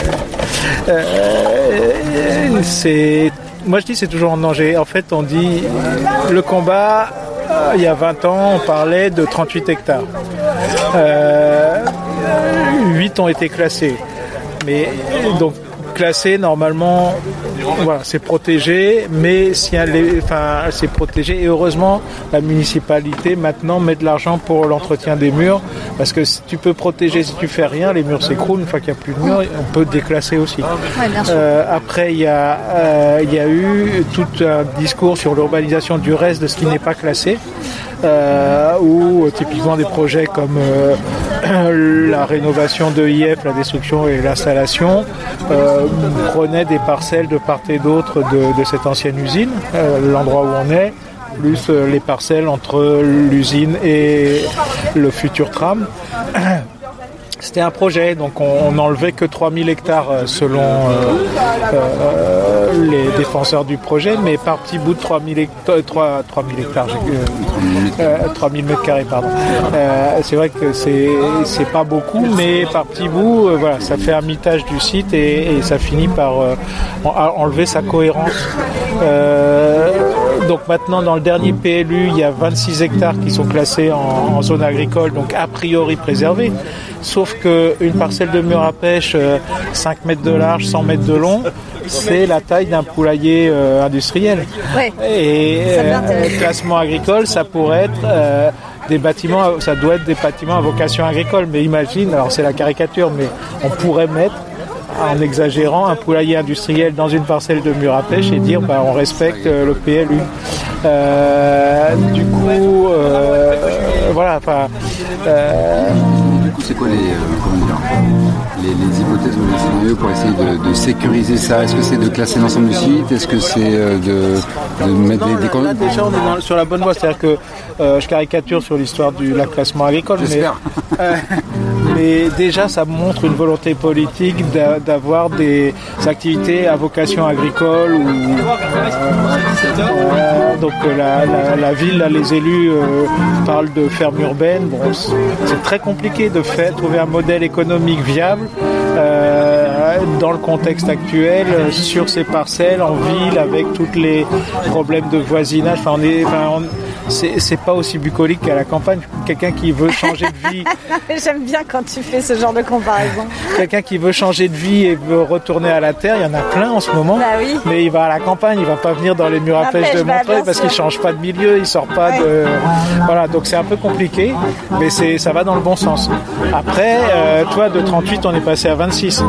euh, c'est, moi je dis c'est toujours en danger. En fait, on dit le combat. euh, Il y a 20 ans, on parlait de 38 hectares. Euh, 8 ont été classés. Mais donc classé normalement, voilà, c'est protégé, mais si elle est- enfin, c'est protégé et heureusement la municipalité maintenant met de l'argent pour l'entretien des murs parce que si tu peux protéger si tu fais rien, les murs s'écroulent une fois qu'il n'y a plus de murs, on peut déclasser aussi. sûr. Euh, après, il y, a, euh, il y a eu tout un discours sur l'urbanisation du reste de ce qui n'est pas classé, euh, où euh, typiquement des projets comme euh, la rénovation de IF, la destruction et l'installation, euh, prenaient des parcelles de part et d'autre de, cette ancienne usine, euh, l'endroit où on est, plus euh, les parcelles entre l'usine et le futur tram. C'était un projet, donc on n'enlevait que 3000 hectares euh, selon euh, euh, les défenseurs du projet, mais par petit bout de 3000 hectares, 3, 3000 hectares, euh, euh, 3000 mètres carrés, pardon. Euh, c'est vrai que c'est pas beaucoup, mais par petit bout, euh, voilà, ça fait un mitage du site et, et ça finit par euh, en- enlever sa cohérence. Euh, donc maintenant, dans le dernier PLU, il y a 26 hectares qui sont classés en, en zone agricole, donc a priori préservés. Sauf qu'une parcelle de mur à pêche, euh, 5 mètres de large, 100 mètres de long, c'est la taille d'un poulailler euh, industriel. Ouais. Et euh, classement agricole, ça pourrait être euh, des bâtiments, ça doit être des bâtiments à vocation agricole. Mais imagine, alors c'est la caricature, mais on pourrait mettre en exagérant un poulailler industriel dans une parcelle de mur à pêche et dire bah, on respecte euh, le PLU. Euh, du coup, euh, voilà, Du coup, c'est quoi les, comment les, les hypothèses ou les scénarios pour essayer de, de sécuriser ça Est-ce que c'est de classer l'ensemble du site? Est-ce que c'est euh, de, de mettre des, des là, con- là, déjà on est dans- sur la bonne voie, c'est-à-dire que euh, je caricature sur l'histoire du la classement agricole, mais, euh, mais mais déjà ça montre une volonté politique d'avoir des activités à vocation agricole. Ou, donc la, ville, les élus parlent de ferme urbaine. Bon, c'est très compliqué de faire, trouver un modèle économique viable. Dans le contexte actuel, sur ces parcelles, en ville, avec tous les problèmes de voisinage. Enfin, on est, c'est pas aussi bucolique qu'à la campagne. Quelqu'un qui veut changer de vie. J'aime bien quand tu fais ce genre de comparaison. Quelqu'un qui veut changer de vie et veut retourner à la terre, il y en a plein en ce moment. Bah oui. Mais il va à la campagne, il va pas venir dans les murs à pêche de Montreuil parce qu'il change pas de milieu, il sort pas de. Voilà, donc c'est un peu compliqué, mais c'est ça va dans le bon sens. Après, euh, toi de 38, on est passé à 26.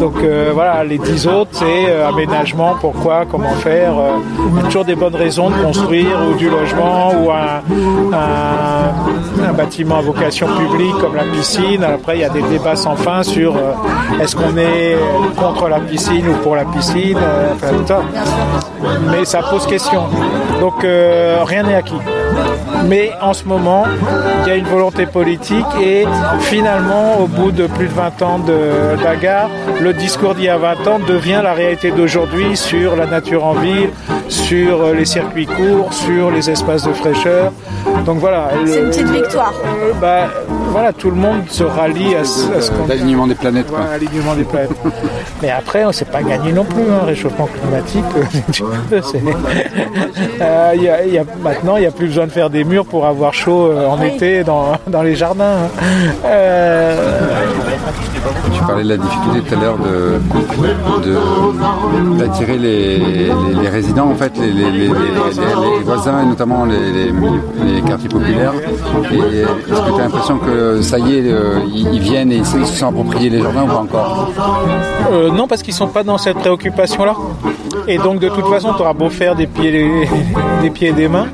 Donc euh, voilà, les 10 autres, c'est euh, aménagement, pourquoi, comment faire. il y a toujours des bonnes raisons de construire ou du logement ou un, bâtiment à vocation publique comme la piscine. Après, il y a des débats sans fin sur euh, est-ce qu'on est contre la piscine ou pour la piscine. Euh, Mais ça pose question. Donc euh, rien n'est acquis. Mais en ce moment, il y a une volonté politique et finalement, au bout de plus de 20 ans de bagarre, le discours d'il y a 20 ans devient la réalité d'aujourd'hui sur la nature en ville, sur les circuits courts, sur les espaces de fraîcheur. Donc voilà. C'est une petite victoire. Euh, bah, voilà, tout le monde se rallie à, ce qu'on. L'alignement des planètes. L'alignement des planètes. Mais après, on ne s'est pas gagné non plus, hein, réchauffement climatique. euh, y a, maintenant, il n'y a plus besoin de faire des murs pour avoir chaud euh, en été dans, dans, les jardins. Hein. Euh, tu parlais de la difficulté tout à l'heure de, d'attirer les, les, résidents, en fait, les, les, voisins et notamment les, quartiers populaires. Et est-ce que tu as l'impression que ça y est, euh, ils viennent et ils se sont appropriés les jardins ou pas encore? Euh, Non, parce qu'ils ne sont pas dans cette préoccupation-là. Et donc de toute façon, tu auras beau faire des pieds, des pieds et des mains.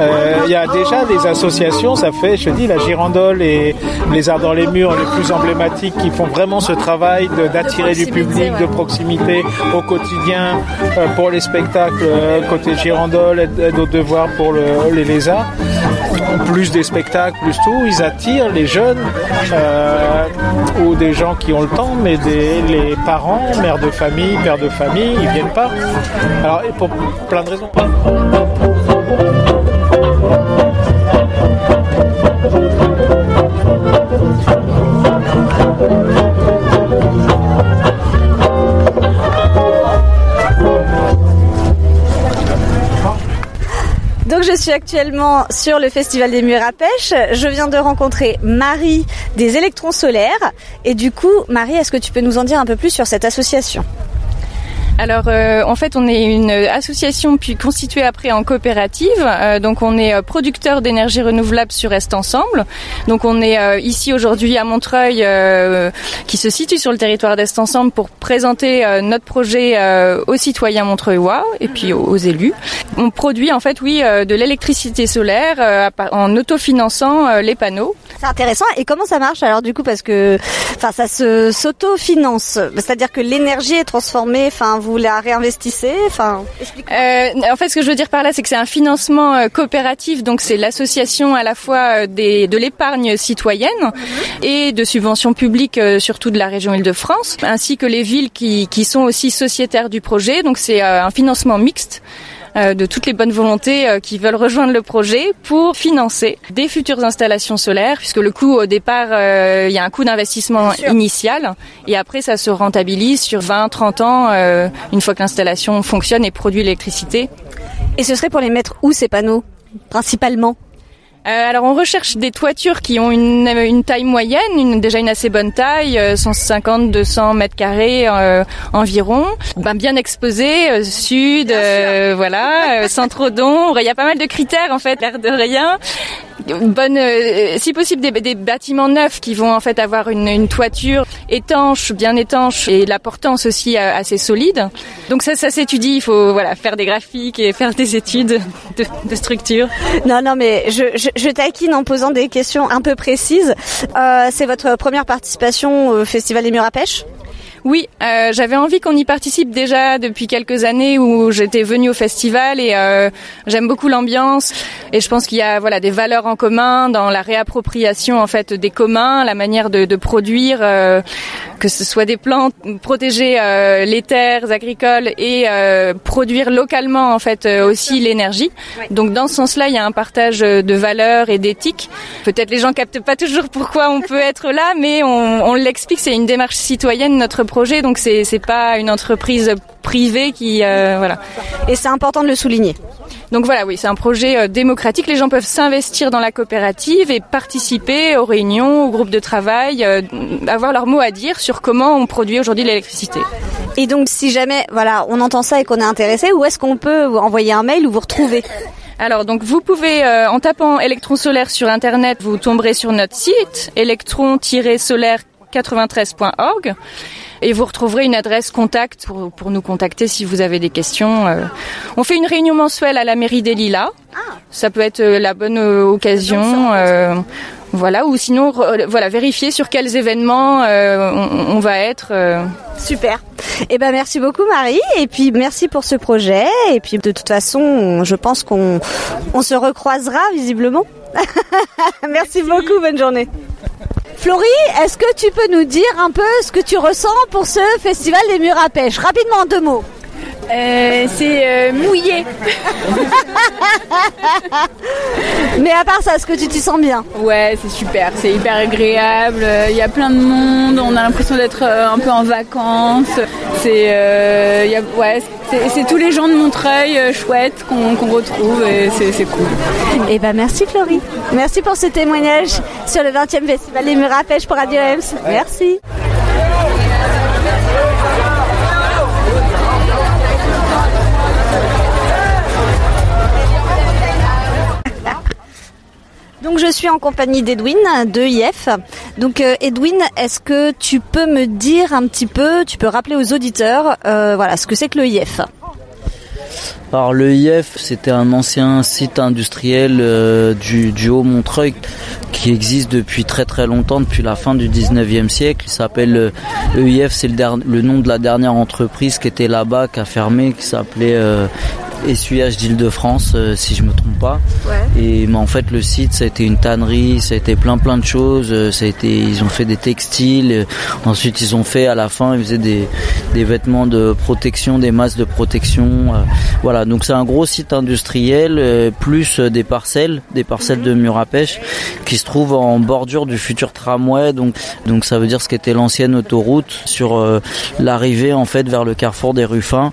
Euh, il y a déjà des associations, ça fait, je te dis, la Girandole et les Arts dans les Murs, les plus emblématiques, qui font vraiment ce travail d'attirer du public, de proximité au quotidien euh, pour les spectacles euh, côté Girandole, et d'autres devoirs pour les lézards. Plus des spectacles, plus tout, ils attirent les jeunes ou des gens qui ont le temps, mais des, les parents, mères de famille, pères de famille, ils viennent pas. Alors, pour plein de raisons. Donc je suis actuellement sur le Festival des Murs à Pêche. Je viens de rencontrer Marie des électrons solaires. Et du coup, Marie, est-ce que tu peux nous en dire un peu plus sur cette association? Alors euh, en fait on est une association puis constituée après en coopérative. Euh, donc on est euh, producteur d'énergie renouvelable sur Est Ensemble. Donc on est ici aujourd'hui à Montreuil qui se situe sur le territoire d'Est Ensemble pour présenter notre projet aux citoyens montreuillois et puis aux, élus. On produit en fait oui de l'électricité solaire en autofinançant les panneaux. C'est intéressant. Et comment ça marche alors du coup parce que enfin ça se s'autofinance, c'est-à-dire que l'énergie est transformée, enfin vous la réinvestissez Enfin, euh, en fait, ce que je veux dire par là, c'est que c'est un financement euh, coopératif, donc c'est l'association à la fois euh, des, de l'épargne citoyenne mhm. et de subventions publiques, surtout de la région Île-de-France, ainsi que les villes qui, qui sont aussi sociétaires du projet. Donc c'est un financement mixte. Euh, de toutes les bonnes volontés euh, qui veulent rejoindre le projet pour financer des futures installations solaires, puisque le coût au départ, euh, il y a un coût d'investissement initial, et après ça se rentabilise sur 20-30 ans, une fois que l'installation fonctionne et produit l'électricité. Et ce serait pour les mettre où ces panneaux, principalement? Alors on recherche des toitures qui ont une, une taille moyenne, une, déjà une assez bonne taille, 150-200 euh, mètres carrés euh, environ, ben, bien exposées, sud, voilà, sans trop d'ombre. Il y a pas mal de critères en fait, l'air de rien bonne, euh, si possible des, des, bâtiments neufs qui vont en fait avoir une, une, toiture étanche, bien étanche et la portance aussi euh, assez solide. Donc ça, ça s'étudie. Il faut voilà faire des graphiques et faire des études de, de structure. Non, non, mais je, je, je, taquine en posant des questions un peu précises. Euh, c'est votre première participation au Festival des Murs à Pêche? Oui, euh, j'avais envie qu'on y participe déjà depuis quelques années où j'étais venue au festival et euh, j'aime beaucoup l'ambiance et je pense qu'il y a voilà des valeurs en commun dans la réappropriation en fait des communs, la manière de, de produire, euh, que ce soit des plantes, protéger les terres agricoles et produire localement en fait aussi l'énergie. Donc dans ce sens-là, il y a un partage de valeurs et d'éthique. Peut-être les gens captent pas toujours pourquoi on peut être là, mais on, on l'explique. C'est une démarche citoyenne notre projet, donc c'est c'est pas une entreprise privée qui euh, voilà. Et c'est important de le souligner. Donc voilà, oui, c'est un projet euh, démocratique. Les gens peuvent s'investir dans la coopérative et participer aux réunions, aux groupes de travail, euh, avoir leur mot à dire sur comment on produit aujourd'hui l'électricité. Et donc, si jamais, voilà, on entend ça et qu'on est intéressé, où est-ce qu'on peut vous envoyer un mail ou vous retrouver? Alors donc vous pouvez euh, en tapant électron solaire sur internet, vous tomberez sur notre site électron-solaire93.org et vous retrouverez une adresse contact pour, pour nous contacter si vous avez des questions. euh. On fait une réunion mensuelle à la mairie des Lilas. Ça peut être euh, la bonne euh, occasion. euh, voilà, ou sinon, voilà, vérifier sur quels événements euh, on, on va être. euh. Super. Eh ben merci beaucoup Marie et puis merci pour ce projet et puis de toute façon on- je pense qu'on on se recroisera visiblement. merci, beaucoup, bonne journée. Florie, est-ce que tu peux nous dire un peu ce que tu ressens pour ce festival des murs à pêche? Rapidement en deux mots. Euh, c'est euh, mouillé. Mais à part ça, est-ce que tu t'y sens bien? Ouais, c'est super, c'est hyper agréable. Il y a plein de monde, on a l'impression d'être euh, un peu en vacances. C'est, euh, ouais, c'est, tous les gens de Montreuil chouettes qu'on, retrouve et c'est, cool. Eh ben merci Florie. Merci pour ce témoignage sur le 20e festival des murs à pêche pour Radio Ems. Merci. Donc je suis en compagnie d'Edwin de IF. Donc euh, Edwin, est-ce que tu peux me dire un petit peu, tu peux rappeler aux auditeurs, euh, voilà, ce que c'est que le IF Alors le IF, c'était un ancien site industriel euh, du, du Haut-Montreuil qui existe depuis très très longtemps, depuis la fin du 19e siècle. Il s'appelle EIF, c'est le, nom de la dernière entreprise qui était là-bas, qui a fermé, qui s'appelait Essuyage d'Île-de-France, euh, si je me trompe pas. Et mais en fait le site ça a été une tannerie, ça a été plein plein de choses, euh, ça a été ils ont fait des textiles, euh, ensuite ils ont fait à la fin ils faisaient des, des vêtements de protection, des masques de protection, euh, voilà. Donc c'est un gros site industriel euh, plus des parcelles, des parcelles de mur à pêche qui se trouvent en bordure du futur tramway. Donc donc ça veut dire ce qu'était l'ancienne autoroute sur euh, l'arrivée en fait vers le carrefour des Ruffins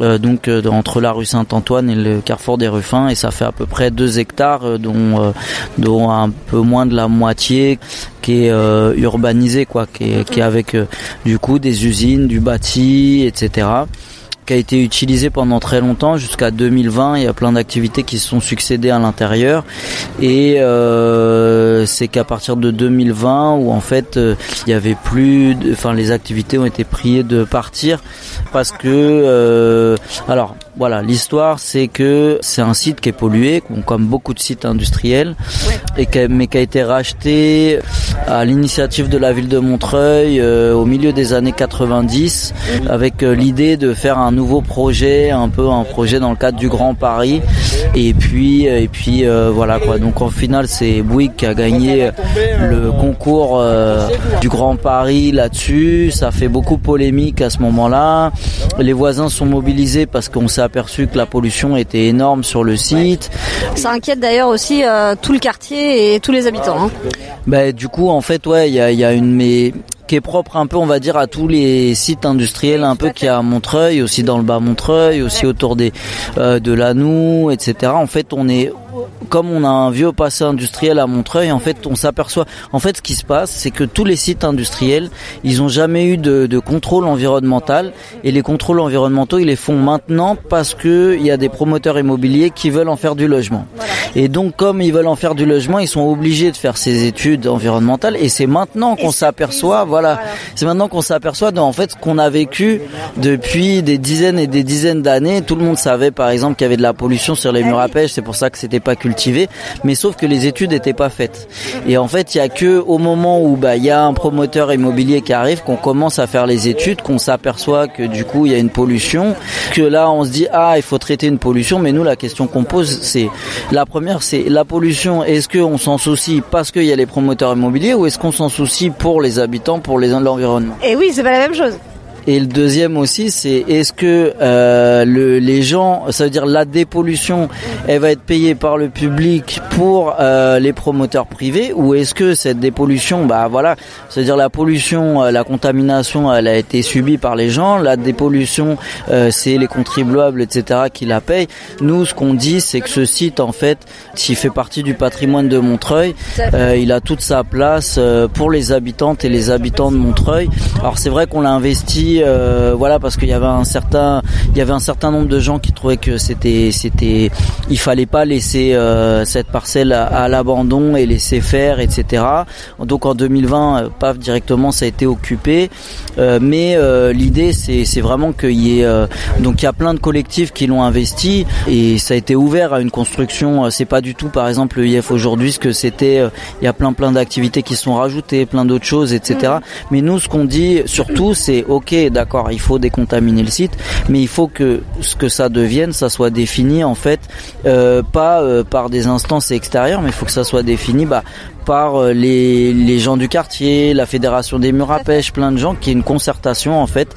euh, donc euh, entre la rue Saint-Antoine et le carrefour des Ruffins et ça fait à peu près 2 hectares euh, dont dont un peu moins de la moitié qui est urbanisé quoi qui est, qui est avec du coup des usines du bâti etc qui a été utilisé pendant très longtemps jusqu'à 2020 il y a plein d'activités qui se sont succédées à l'intérieur. Et euh, c'est qu'à partir de 2020 où en fait euh, il y avait plus de- enfin les activités ont été priées de partir parce que euh, alors voilà l'histoire c'est que c'est un site qui est pollué comme beaucoup de sites industriels et qui a- mais qui a été racheté à l'initiative de la ville de Montreuil euh, au milieu des années 90 avec euh, l'idée de faire un nouveau projet un peu un projet dans le cadre du Grand Paris. Et puis et puis euh, voilà quoi. Donc en final c'est Bouygues qui a gagné le concours euh, du Grand Paris là-dessus. Ça fait beaucoup polémique à ce moment-là. Les voisins sont mobilisés parce qu'on s'est aperçu que la pollution était énorme sur le site Ça inquiète d'ailleurs aussi euh, tout le quartier et tous les habitants. hein. bah, du coup, en fait, ouais, il y a, il y a une mais qui est propre un peu, on va dire, à tous les sites industriels un peu qu'il y a à Montreuil, aussi dans le bas Montreuil, aussi autour des euh, de Lanou, etc. En fait, on est comme on a un vieux passé industriel à Montreuil, en fait, on s'aperçoit. En fait, ce qui se passe, c'est que tous les sites industriels, ils ont jamais eu de, de contrôle environnemental, et les contrôles environnementaux, ils les font maintenant parce que il y a des promoteurs immobiliers qui veulent en faire du logement. Et donc, comme ils veulent en faire du logement, ils sont obligés de faire ces études environnementales, et c'est maintenant qu'on s'aperçoit, voilà, c'est maintenant qu'on s'aperçoit en fait ce qu'on a vécu depuis des dizaines et des dizaines d'années. Tout le monde savait, par exemple, qu'il y avait de la pollution sur les murs à pêche. C'est pour ça que c'était pas que mais sauf que les études n'étaient pas faites. Et en fait, il y a que au moment où bah il y a un promoteur immobilier qui arrive qu'on commence à faire les études, qu'on s'aperçoit que du coup il y a une pollution, que là on se dit ah il faut traiter une pollution, mais nous la question qu'on pose c'est la première c'est la pollution. Est-ce qu'on s'en soucie parce qu'il y a les promoteurs immobiliers ou est-ce qu'on s'en soucie pour les habitants, pour les l'environnement? Et oui, c'est pas la même chose. Et le deuxième aussi, c'est est-ce que euh, le, les gens, ça veut dire la dépollution, elle va être payée par le public pour euh, les promoteurs privés, ou est-ce que cette dépollution, bah voilà, c'est-à-dire la pollution, euh, la contamination, elle a été subie par les gens, la dépollution, euh, c'est les contribuables, etc., qui la payent. Nous, ce qu'on dit, c'est que ce site, en fait, s'il fait partie du patrimoine de Montreuil, euh, il a toute sa place pour les habitantes et les habitants de Montreuil. Alors c'est vrai qu'on l'a investi euh, voilà parce qu'il y avait un certain il y avait un certain nombre de gens qui trouvaient que c'était c'était il fallait pas laisser euh, cette parcelle à, l'abandon et laisser faire etc donc en 2020 euh, paf directement ça a été occupé. Mais l'idée c'est c'est vraiment qu'il y ait donc il y a plein de collectifs qui l'ont investi et ça a été ouvert à une construction. C'est pas du tout par exemple le IF aujourd'hui ce que c'était il y a plein plein d'activités qui sont rajoutées plein d'autres choses etc mais nous ce qu'on dit surtout c'est ok d'accord, il faut décontaminer le site, mais il faut que ce que ça devienne, ça soit défini en fait, euh, pas euh, par des instances extérieures, mais il faut que ça soit défini bah, par euh, les, les gens du quartier, la fédération des murs à pêche, plein de gens, qui est une concertation en fait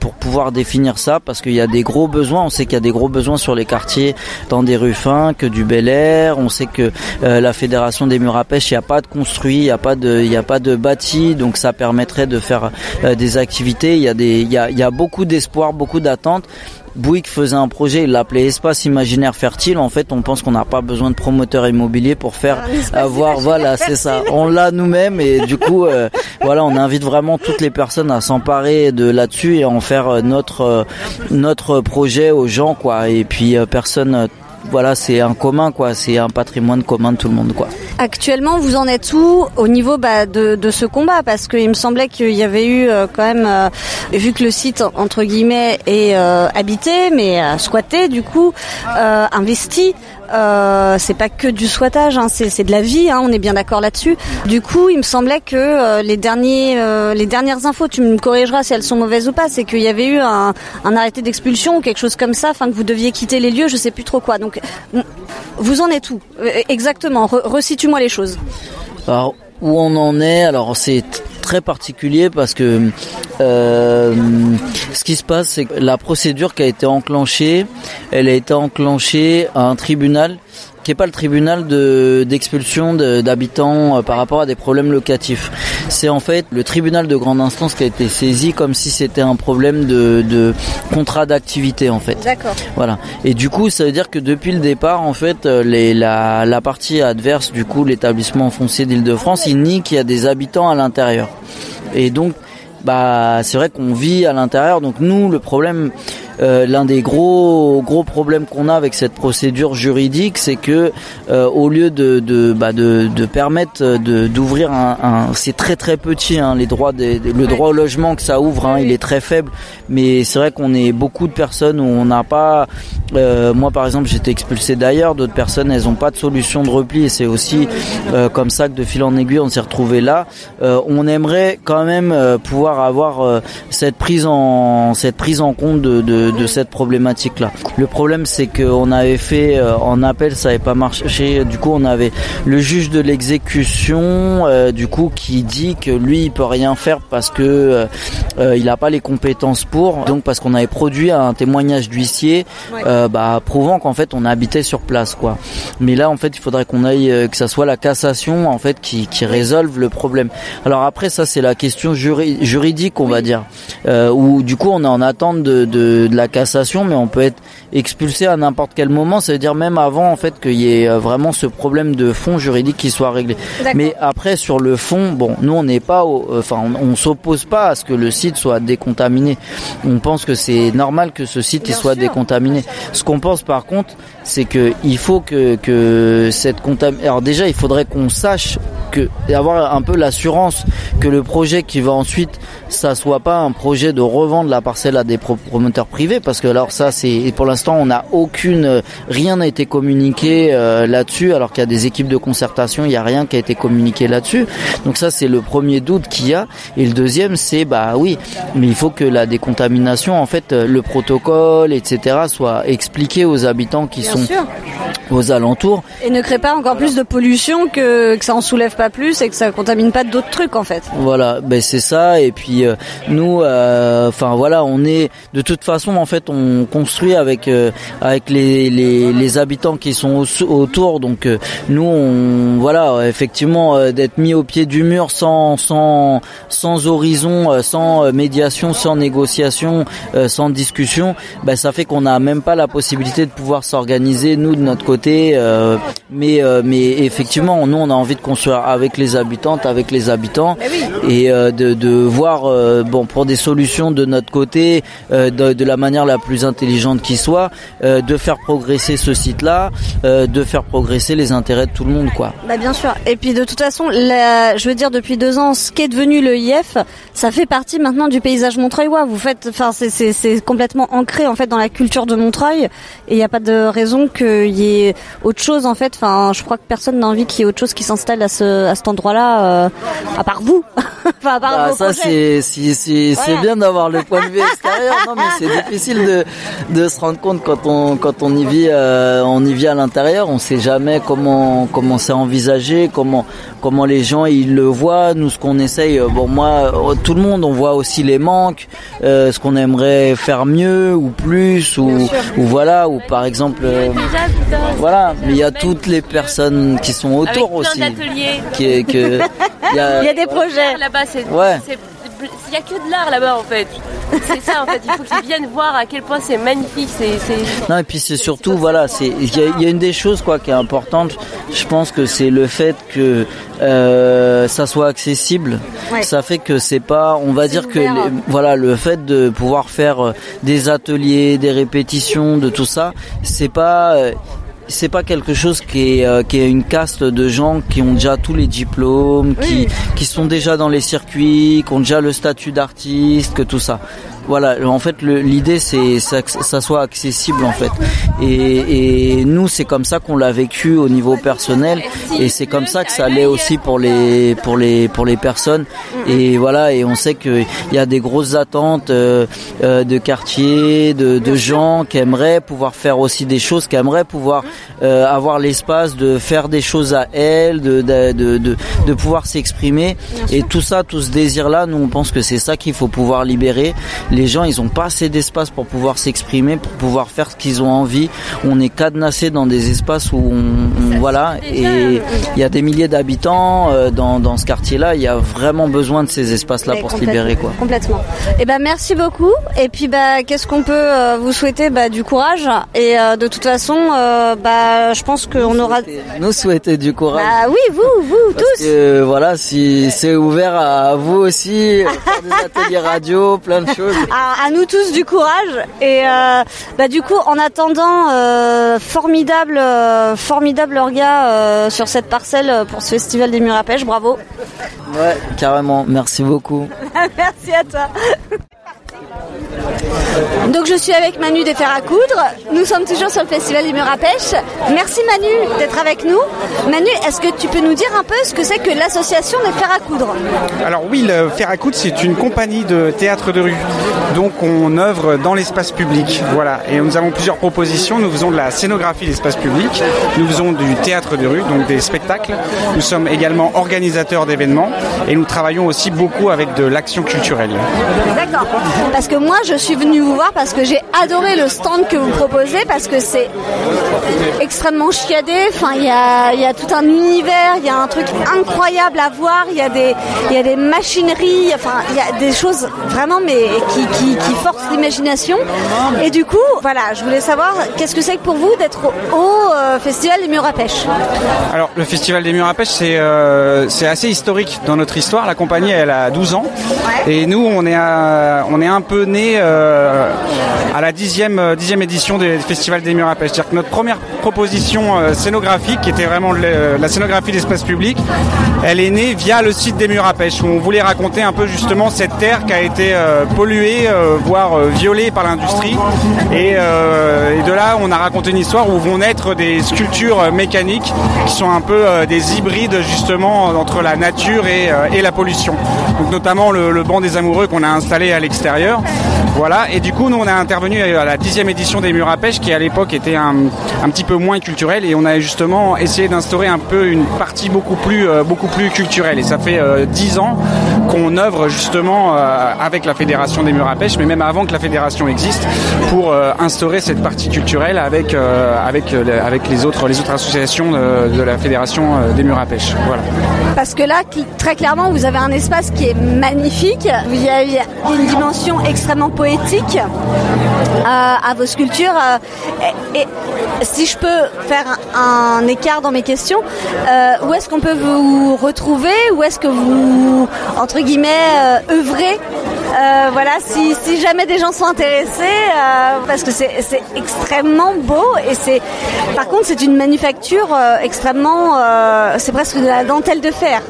pour pouvoir définir ça, parce qu'il y a des gros besoins. On sait qu'il y a des gros besoins sur les quartiers, dans des rues fins, que du Bel Air. On sait que la fédération des murs à pêche, il n'y a pas de construit, il n'y a pas de, il y a pas de bâti, donc ça permettrait de faire des activités. Il y a des, il y a, il y a beaucoup d'espoir, beaucoup d'attentes. Bouygues faisait un projet, il l'appelait Espace Imaginaire Fertile. En fait, on pense qu'on n'a pas besoin de promoteurs immobiliers pour faire avoir, voilà, c'est ça. On l'a nous-mêmes et du coup, euh, voilà, on invite vraiment toutes les personnes à s'emparer de là-dessus et en faire euh, notre euh, notre projet aux gens, quoi. Et puis personne voilà, c'est un commun, quoi. C'est un patrimoine commun de tout le monde, quoi. Actuellement, vous en êtes où au niveau bah, de, de, ce combat? Parce qu'il me semblait qu'il y avait eu euh, quand même, euh, vu que le site entre guillemets est euh, habité, mais squatté, du coup, investi. Euh, c'est pas que du soitage, hein, c'est de la vie, hein, on est bien d'accord là-dessus. Du coup, il me semblait que euh, les derniers, euh, les dernières infos, tu me corrigeras si elles sont mauvaises ou pas, c'est qu'il y avait eu un, arrêté d'expulsion ou quelque chose comme ça, enfin que vous deviez quitter les lieux, je sais plus trop quoi. Donc, vous en êtes où? Exactement Resitue-moi les choses. Alors, où on en est Alors, c'est très particulier parce que euh, ce qui se passe, c'est que la procédure qui a été enclenchée, elle a été enclenchée à un tribunal qui n'est pas le tribunal d'expulsion d'habitants euh, par rapport à des problèmes locatifs. C'est en fait le tribunal de grande instance qui a été saisi comme si c'était un problème de, de contrat d'activité en fait. D'accord. Voilà. Et du coup, ça veut dire que depuis le départ, en fait, euh, les, la, la partie adverse, du coup, l'établissement foncier d'Île-de-France, il nie qu'il y a des habitants à l'intérieur. Et donc, bah, c'est vrai qu'on vit à l'intérieur. Donc nous, le problème, euh, l'un des gros gros problèmes qu'on a avec cette procédure juridique, c'est que euh, au lieu de de, bah de, de permettre de d'ouvrir un, un c'est très très petit hein, les droits des, le droit au logement que ça ouvre, hein, il est très faible. Mais c'est vrai qu'on est beaucoup de personnes où on n'a pas. Euh, moi par exemple, j'étais expulsé d'ailleurs. D'autres personnes, elles ont pas de solution de repli et c'est aussi euh, comme ça que de fil en aiguille, on s'est retrouvé là. on aimerait quand même pouvoir avoir cette prise en cette prise en compte de, de de, cette problématique-là. Le problème, c'est qu'on avait fait euh, en appel, ça n'avait pas marché. Du coup, on avait le juge de l'exécution, euh, du coup, qui dit que lui, il peut rien faire parce que euh, il n'a pas les compétences pour. Donc, parce qu'on avait produit un témoignage d'huissier, bah, prouvant qu'en fait, on habitait sur place, quoi. Mais là, en fait, il faudrait qu'on aille, que ça soit la cassation, en fait, qui, qui résolve le problème. Alors après, ça, c'est la question juridique, on va dire, où du coup, on est en attente de, de, de la cassation, mais on peut être expulsé à n'importe quel moment. Ça veut dire même avant en fait qu'il y ait euh, vraiment ce problème de fond juridique qui soit réglé. Mais après sur le fond, bon, nous on n'est pas, euh, enfin on, s'oppose pas à ce que le site soit décontaminé. On pense que c'est normal que ce site il soit décontaminé. Ce qu'on pense par contre, c'est que il faut que que cette contamination. Alors déjà, il faudrait qu'on sache que avoir un peu l'assurance que le projet qui va ensuite, ça soit pas un projet de revendre la parcelle à des promoteurs privés, parce que alors ça c'est pour l'instant on n'a aucune, rien n'a été communiqué euh, là-dessus, alors qu'il y a des équipes de concertation, il y a rien qui a été communiqué là-dessus. Donc ça c'est le premier doute qu'il y a, et le deuxième c'est bah oui, mais il faut que la décontamination, en fait, le protocole, etc., soit expliqué aux habitants qui sont aux alentours. Et ne crée pas encore plus de pollution que, que ça en soulève pas plus et que ça contamine pas d'autres trucs en fait. Voilà, ben c'est ça. Et puis euh, nous, euh, enfin voilà, on est de toute façon en fait on construit avec euh, avec les, les, habitants qui sont autour. Donc nous on voilà effectivement d'être mis au pied du mur sans sans sans horizon, sans médiation, sans négociation, sans discussion, ben ça fait qu'on n'a même pas la possibilité de pouvoir s'organiser nous de notre côté mais mais effectivement, nous on a envie de construire avec les habitantes, avec les habitants, et euh, de, de voir bon pour des solutions de notre côté, de, de, la manière la plus intelligente qui soit, de faire progresser ce site-là, de faire progresser les intérêts de tout le monde, quoi. Bah bien sûr. Et puis de toute façon, la, je veux dire depuis deux ans, ce qui est devenu le IF, ça fait partie maintenant du paysage montreuillois. Vous faites, enfin c'est complètement ancré en fait dans la culture de Montreuil, et il n'y a pas de raison qu'il y ait autre chose en fait. Enfin, je crois que personne n'a envie qu'il y ait autre chose qui s'installe à ce à cet endroit-là, euh, à part vous. enfin, à part bah, ça c'est c'est bien d'avoir le point de vue extérieur. Non, mais c'est difficile de de se rendre compte quand on quand on y vit euh, on y vit à l'intérieur. On sait jamais comment comment c'est envisagé, comment comment les gens ils le voient. Nous, ce qu'on essaye, euh, bon moi, tout le monde, on voit aussi les manques, ce qu'on aimerait faire mieux ou plus ou ou voilà ou par exemple. Voilà, mais il y a toutes les personnes qui sont autour aussi. Qui que il y a, des projets là-bas. Ouais. Il n'y a que de l'art là-bas en fait. C'est ça en fait. Il faut qu'ils viennent voir à quel point c'est magnifique. C'est, Non et puis c'est surtout voilà, c'est il y, a une des choses quoi qui est importante. Je pense que c'est le fait que euh, ça soit accessible. Ça fait que c'est pas, on va dire que voilà le fait de pouvoir faire des ateliers, des répétitions, de tout ça, c'est pas euh, c'est pas quelque chose qui est, euh, qui est une caste de gens qui ont déjà tous les diplômes, qui, qui sont déjà dans les circuits, qui ont déjà le statut d'artiste, que tout ça voilà, en fait, l'idée c'est que ça soit accessible en fait. Et, et nous, c'est comme ça qu'on l'a vécu au niveau personnel, et c'est comme ça que ça l'est aussi pour les pour les pour les personnes. Et voilà, et on sait qu'il y a des grosses attentes euh, euh, de quartiers, de, de gens qui aimeraient pouvoir faire aussi des choses, qui aimeraient pouvoir euh, avoir l'espace de faire des choses à elles, de de de, de, de pouvoir s'exprimer. Et tout ça, tout ce désir-là, nous on pense que c'est ça qu'il faut pouvoir libérer les gens, ils ont pas assez d'espace pour pouvoir s'exprimer, pour pouvoir faire ce qu'ils ont envie. On est cadenassé dans des espaces où on, voilà, et il y a des milliers d'habitants euh, dans, dans ce quartier-là. Il y a vraiment besoin de ces espaces-là pour se libérer, quoi. Complètement. Et eh ben merci beaucoup. Et puis bah qu'est-ce qu'on peut euh, vous souhaiter? Bah, du courage. Et euh, de toute façon, bah je pense qu'on aura. Nous souhaiter du courage. Bah oui, vous, vous tous. Que, voilà, si c'est ouvert à vous aussi, faire des ateliers radio, plein de choses à, nous tous du courage. Et euh, bah, du coup, en attendant, euh, formidable, euh, formidable orga sur cette parcelle pour ce festival des murs à pêche. Bravo. Ouais, carrément. Merci beaucoup. Merci à toi. Donc je suis avec Manu des Fers à coudre. Nous sommes toujours sur le festival des murs à pêche. Merci Manu d'être avec nous. Manu, est-ce que tu peux nous dire un peu ce que c'est que l'association des Fers à coudre? Alors oui, le Fer à coudre c'est une compagnie de théâtre de rue. Donc on œuvre dans l'espace public. Voilà. Et nous avons plusieurs propositions. Nous faisons de la scénographie d'espace public. Nous faisons du théâtre de rue, donc des spectacles. Nous sommes également organisateurs d'événements et nous travaillons aussi beaucoup avec de l'action culturelle. D'accord. Parce que moi je suis venue vous voir parce que j'ai adoré le stand que vous proposez parce que c'est extrêmement chiadé. Enfin, il y a, tout un univers, il y a un truc incroyable à voir. Il y a des, machineries. Enfin, il y a des choses vraiment mais qui, qui, forcent l'imagination. Et du coup, voilà, je voulais savoir qu'est-ce que c'est que pour vous d'être au, euh, festival des murs à pêche? Alors, le festival des murs à pêche, c'est euh, c'est assez historique dans notre histoire. La compagnie, elle a 12 ans, et nous, on est on est un peu né euh, à la dixième, euh, dixième édition des festivals des murs à pêche. C'est-à-dire que notre première proposition euh, scénographique, qui était vraiment la scénographie d'espace public, elle est née via le site des murs à pêche, où on voulait raconter un peu justement cette terre qui a été polluée, voire violée par l'industrie. Et, de là, on a raconté une histoire où vont naître des sculptures mécaniques qui sont un peu des hybrides justement entre la nature et la pollution. Donc notamment le, le banc des amoureux qu'on a installé à l'extérieur. Voilà. Et du coup, nous, on a intervenu à la dixième édition des murs à pêche, qui à l'époque était un, un petit peu moins culturel, et on a justement essayé d'instaurer un peu une partie beaucoup plus, euh, beaucoup plus culturelle. Et ça fait euh, dix ans qu'on œuvre justement euh, avec la fédération des murs à pêche, mais même avant que la fédération existe, pour euh, instaurer cette partie culturelle avec euh, avec euh, avec les autres les autres associations de, la fédération euh, des murs à pêche. Voilà. Parce que là, très clairement, vous avez un espace qui est magnifique. Il y a, il y a une dimension extrêmement euh, à vos sculptures. euh, et, si je peux faire un, écart dans mes questions, euh, où est-ce qu'on peut vous retrouver Où est-ce que vous, entre guillemets, œuvrez voilà, si, jamais des gens sont intéressés, parce que c'est extrêmement beau et c'est, par contre, c'est une manufacture extrêmement, c'est presque de la dentelle de fer.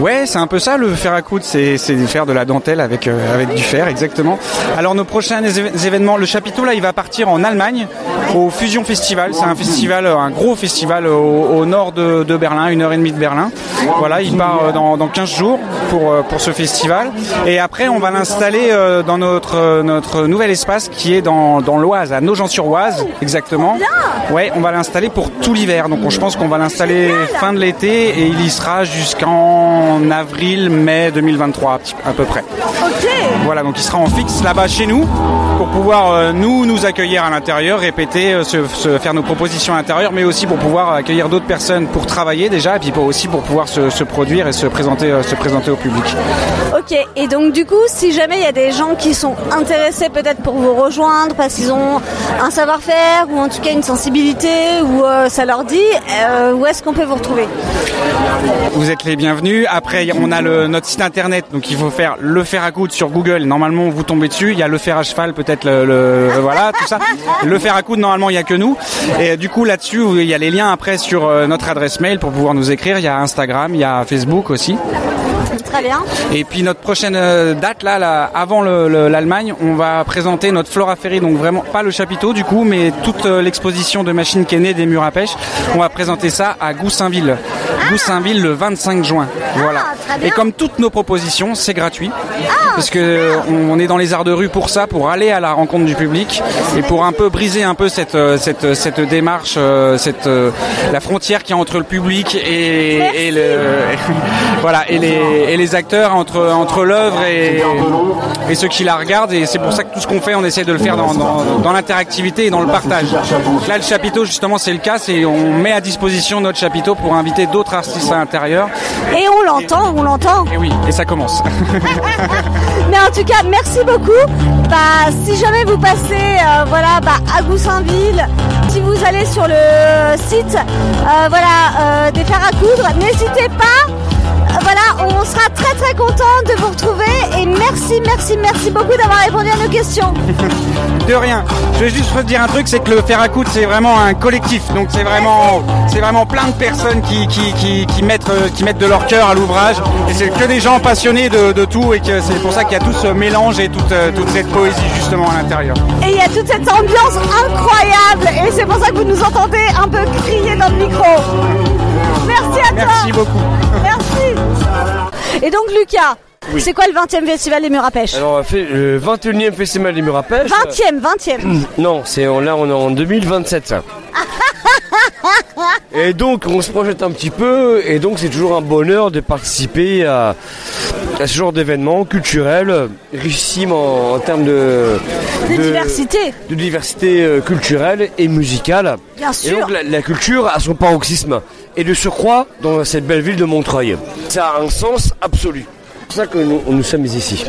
Ouais, c'est un peu ça le fer à coudre, c'est faire de la dentelle avec euh, avec du fer, exactement. Alors nos prochains événements, le chapiteau là, il va partir en Allemagne au Fusion Festival. C'est un festival, euh, un gros festival au, au nord de, de Berlin, une heure et demie de Berlin. Voilà, il part euh, dans, dans 15 jours pour euh, pour ce festival. Et après, on va l'installer euh, dans notre euh, notre nouvel espace qui est dans dans l'Oise, à Nogent-sur-Oise, exactement. Ouais, on va l'installer pour tout l'hiver. Donc on- je pense qu'on va l'installer fin de l'été et il y sera jusqu'en avril, mai 2023 à peu près. Ok. Voilà, donc il sera en fixe là-bas chez nous pour pouvoir euh, nous nous accueillir à l'intérieur, répéter, euh, se, se faire nos propositions à l'intérieur, mais aussi pour pouvoir accueillir d'autres personnes pour travailler déjà et puis pour, aussi pour pouvoir se, se produire et se présenter euh, se présenter au public. Ok, et donc du coup, si jamais il y a des gens qui sont intéressés peut-être pour vous rejoindre parce qu'ils ont un savoir-faire ou en tout cas une sensibilité ou ça leur dit, où est-ce qu'on peut vous retrouver? Vous êtes les bienvenus. Après, y a- on a le, notre site internet, donc il faut faire le fer à coudre sur Google. Normalement, vous tombez dessus. Il y a le fer à cheval, peut-être le, le- voilà, tout ça. Le fer à coudre, normalement, il y a que nous. Et du coup, là-dessus, il y a les liens après sur euh, notre adresse mail pour pouvoir nous écrire. Il y a Instagram, il y a Facebook aussi. Très bien. Et puis notre prochaine euh, date là, là, avant le- le- l'Allemagne, on va présenter notre Flora Ferry, donc vraiment pas le chapiteau du coup, mais toute euh, l'exposition de machines qui est née des murs à pêche. On va présenter ça à Goussainville. Goussainville le 25 juin. Voilà. Et comme toutes nos propositions, c'est gratuit. parce que euh, on, est dans les arts de rue pour ça, pour aller à la rencontre du public et pour un peu briser un peu cette euh, cette cette démarche, euh, cette euh, la frontière qui est entre le public et, et le voilà et les et les acteurs entre entre l'œuvre et et ceux qui la regardent et c'est pour ça que tout ce qu'on fait, on essaie de le faire dans dans, dans l'interactivité et dans le partage. Là, le chapiteau justement, c'est le cas, c'est on met à disposition notre chapiteau pour inviter d'autres artistes à l'intérieur. Et on l'entend, on l'entend. Et oui, et ça commence. Mais en tout cas, merci beaucoup. Bah, si jamais vous passez euh, voilà, bah, à Goussainville, si vous allez sur le site euh, voilà, euh, des fers à coudre, n'hésitez pas. On sera très très content de vous retrouver et merci, merci, merci beaucoup d'avoir répondu à nos questions. De rien. Je vais juste te dire un truc, c'est que le fer à c'est vraiment un collectif. Donc c'est vraiment, c'est vraiment plein de personnes qui, qui, qui, qui mettent, euh, qui mettent de leur cœur à l'ouvrage. Et c'est que des gens passionnés de, de tout et que c'est pour ça qu'il y a tout ce mélange et toute, euh, toute cette poésie justement à l'intérieur. Et il y a toute cette ambiance incroyable et c'est pour ça que vous nous entendez un peu crier dans le micro. Merci à toi. Merci beaucoup. Et donc Lucas, Oui. c'est quoi le 20e festival des murs à pêche Alors, on a fait le 21e festival des murs à pêche. 20e, 20e. Non, c'est là on est en 2027. Et donc on se projette un petit peu et donc c'est toujours un bonheur de participer à, à ce genre d'événement culturel richissime en, en termes de, De diversité. de diversité euh, culturelle et musicale. Bien Et sûr. donc la, la culture a son paroxysme et de surcroît dans cette belle ville de Montreuil. Ça a un sens absolu. C'est pour ça que nous, nous sommes ici.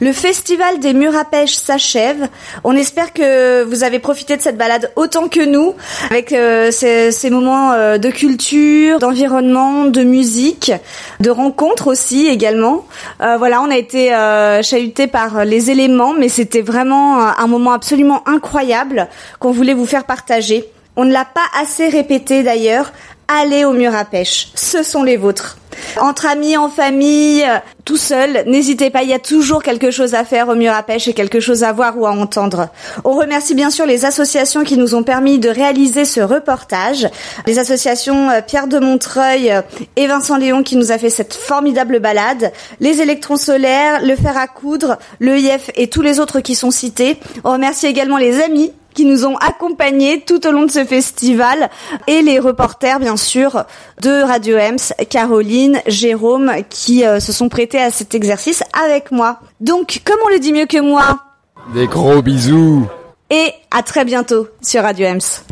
Le festival des murs à pêche s'achève. On espère que vous avez profité de cette balade autant que nous, avec euh, ces, ces, moments euh, de culture, d'environnement, de musique, de rencontres aussi également. Euh, voilà, on a été euh, chahuté par les éléments, mais c'était vraiment un moment absolument incroyable qu'on voulait vous faire partager. On ne l'a pas assez répété d'ailleurs. Allez au mur à pêche. Ce sont les vôtres. Entre amis, en famille, tout seul, n'hésitez pas, il y a toujours quelque chose à faire au mur à pêche et quelque chose à voir ou à entendre. On remercie bien sûr les associations qui nous ont permis de réaliser ce reportage. Les associations euh, Pierre de Montreuil euh, et Vincent Léon qui nous a fait cette formidable balade. Les électrons solaires, le fer à coudre, le IF et tous les autres qui sont cités. On remercie également les amis qui nous ont accompagnés tout au long de ce festival et les reporters bien sûr de Radio Ems, Caroline, Jérôme qui euh, se sont prêtés à cet exercice avec moi. Donc comme on le dit mieux que moi, des gros bisous et à très bientôt sur Radio Ems.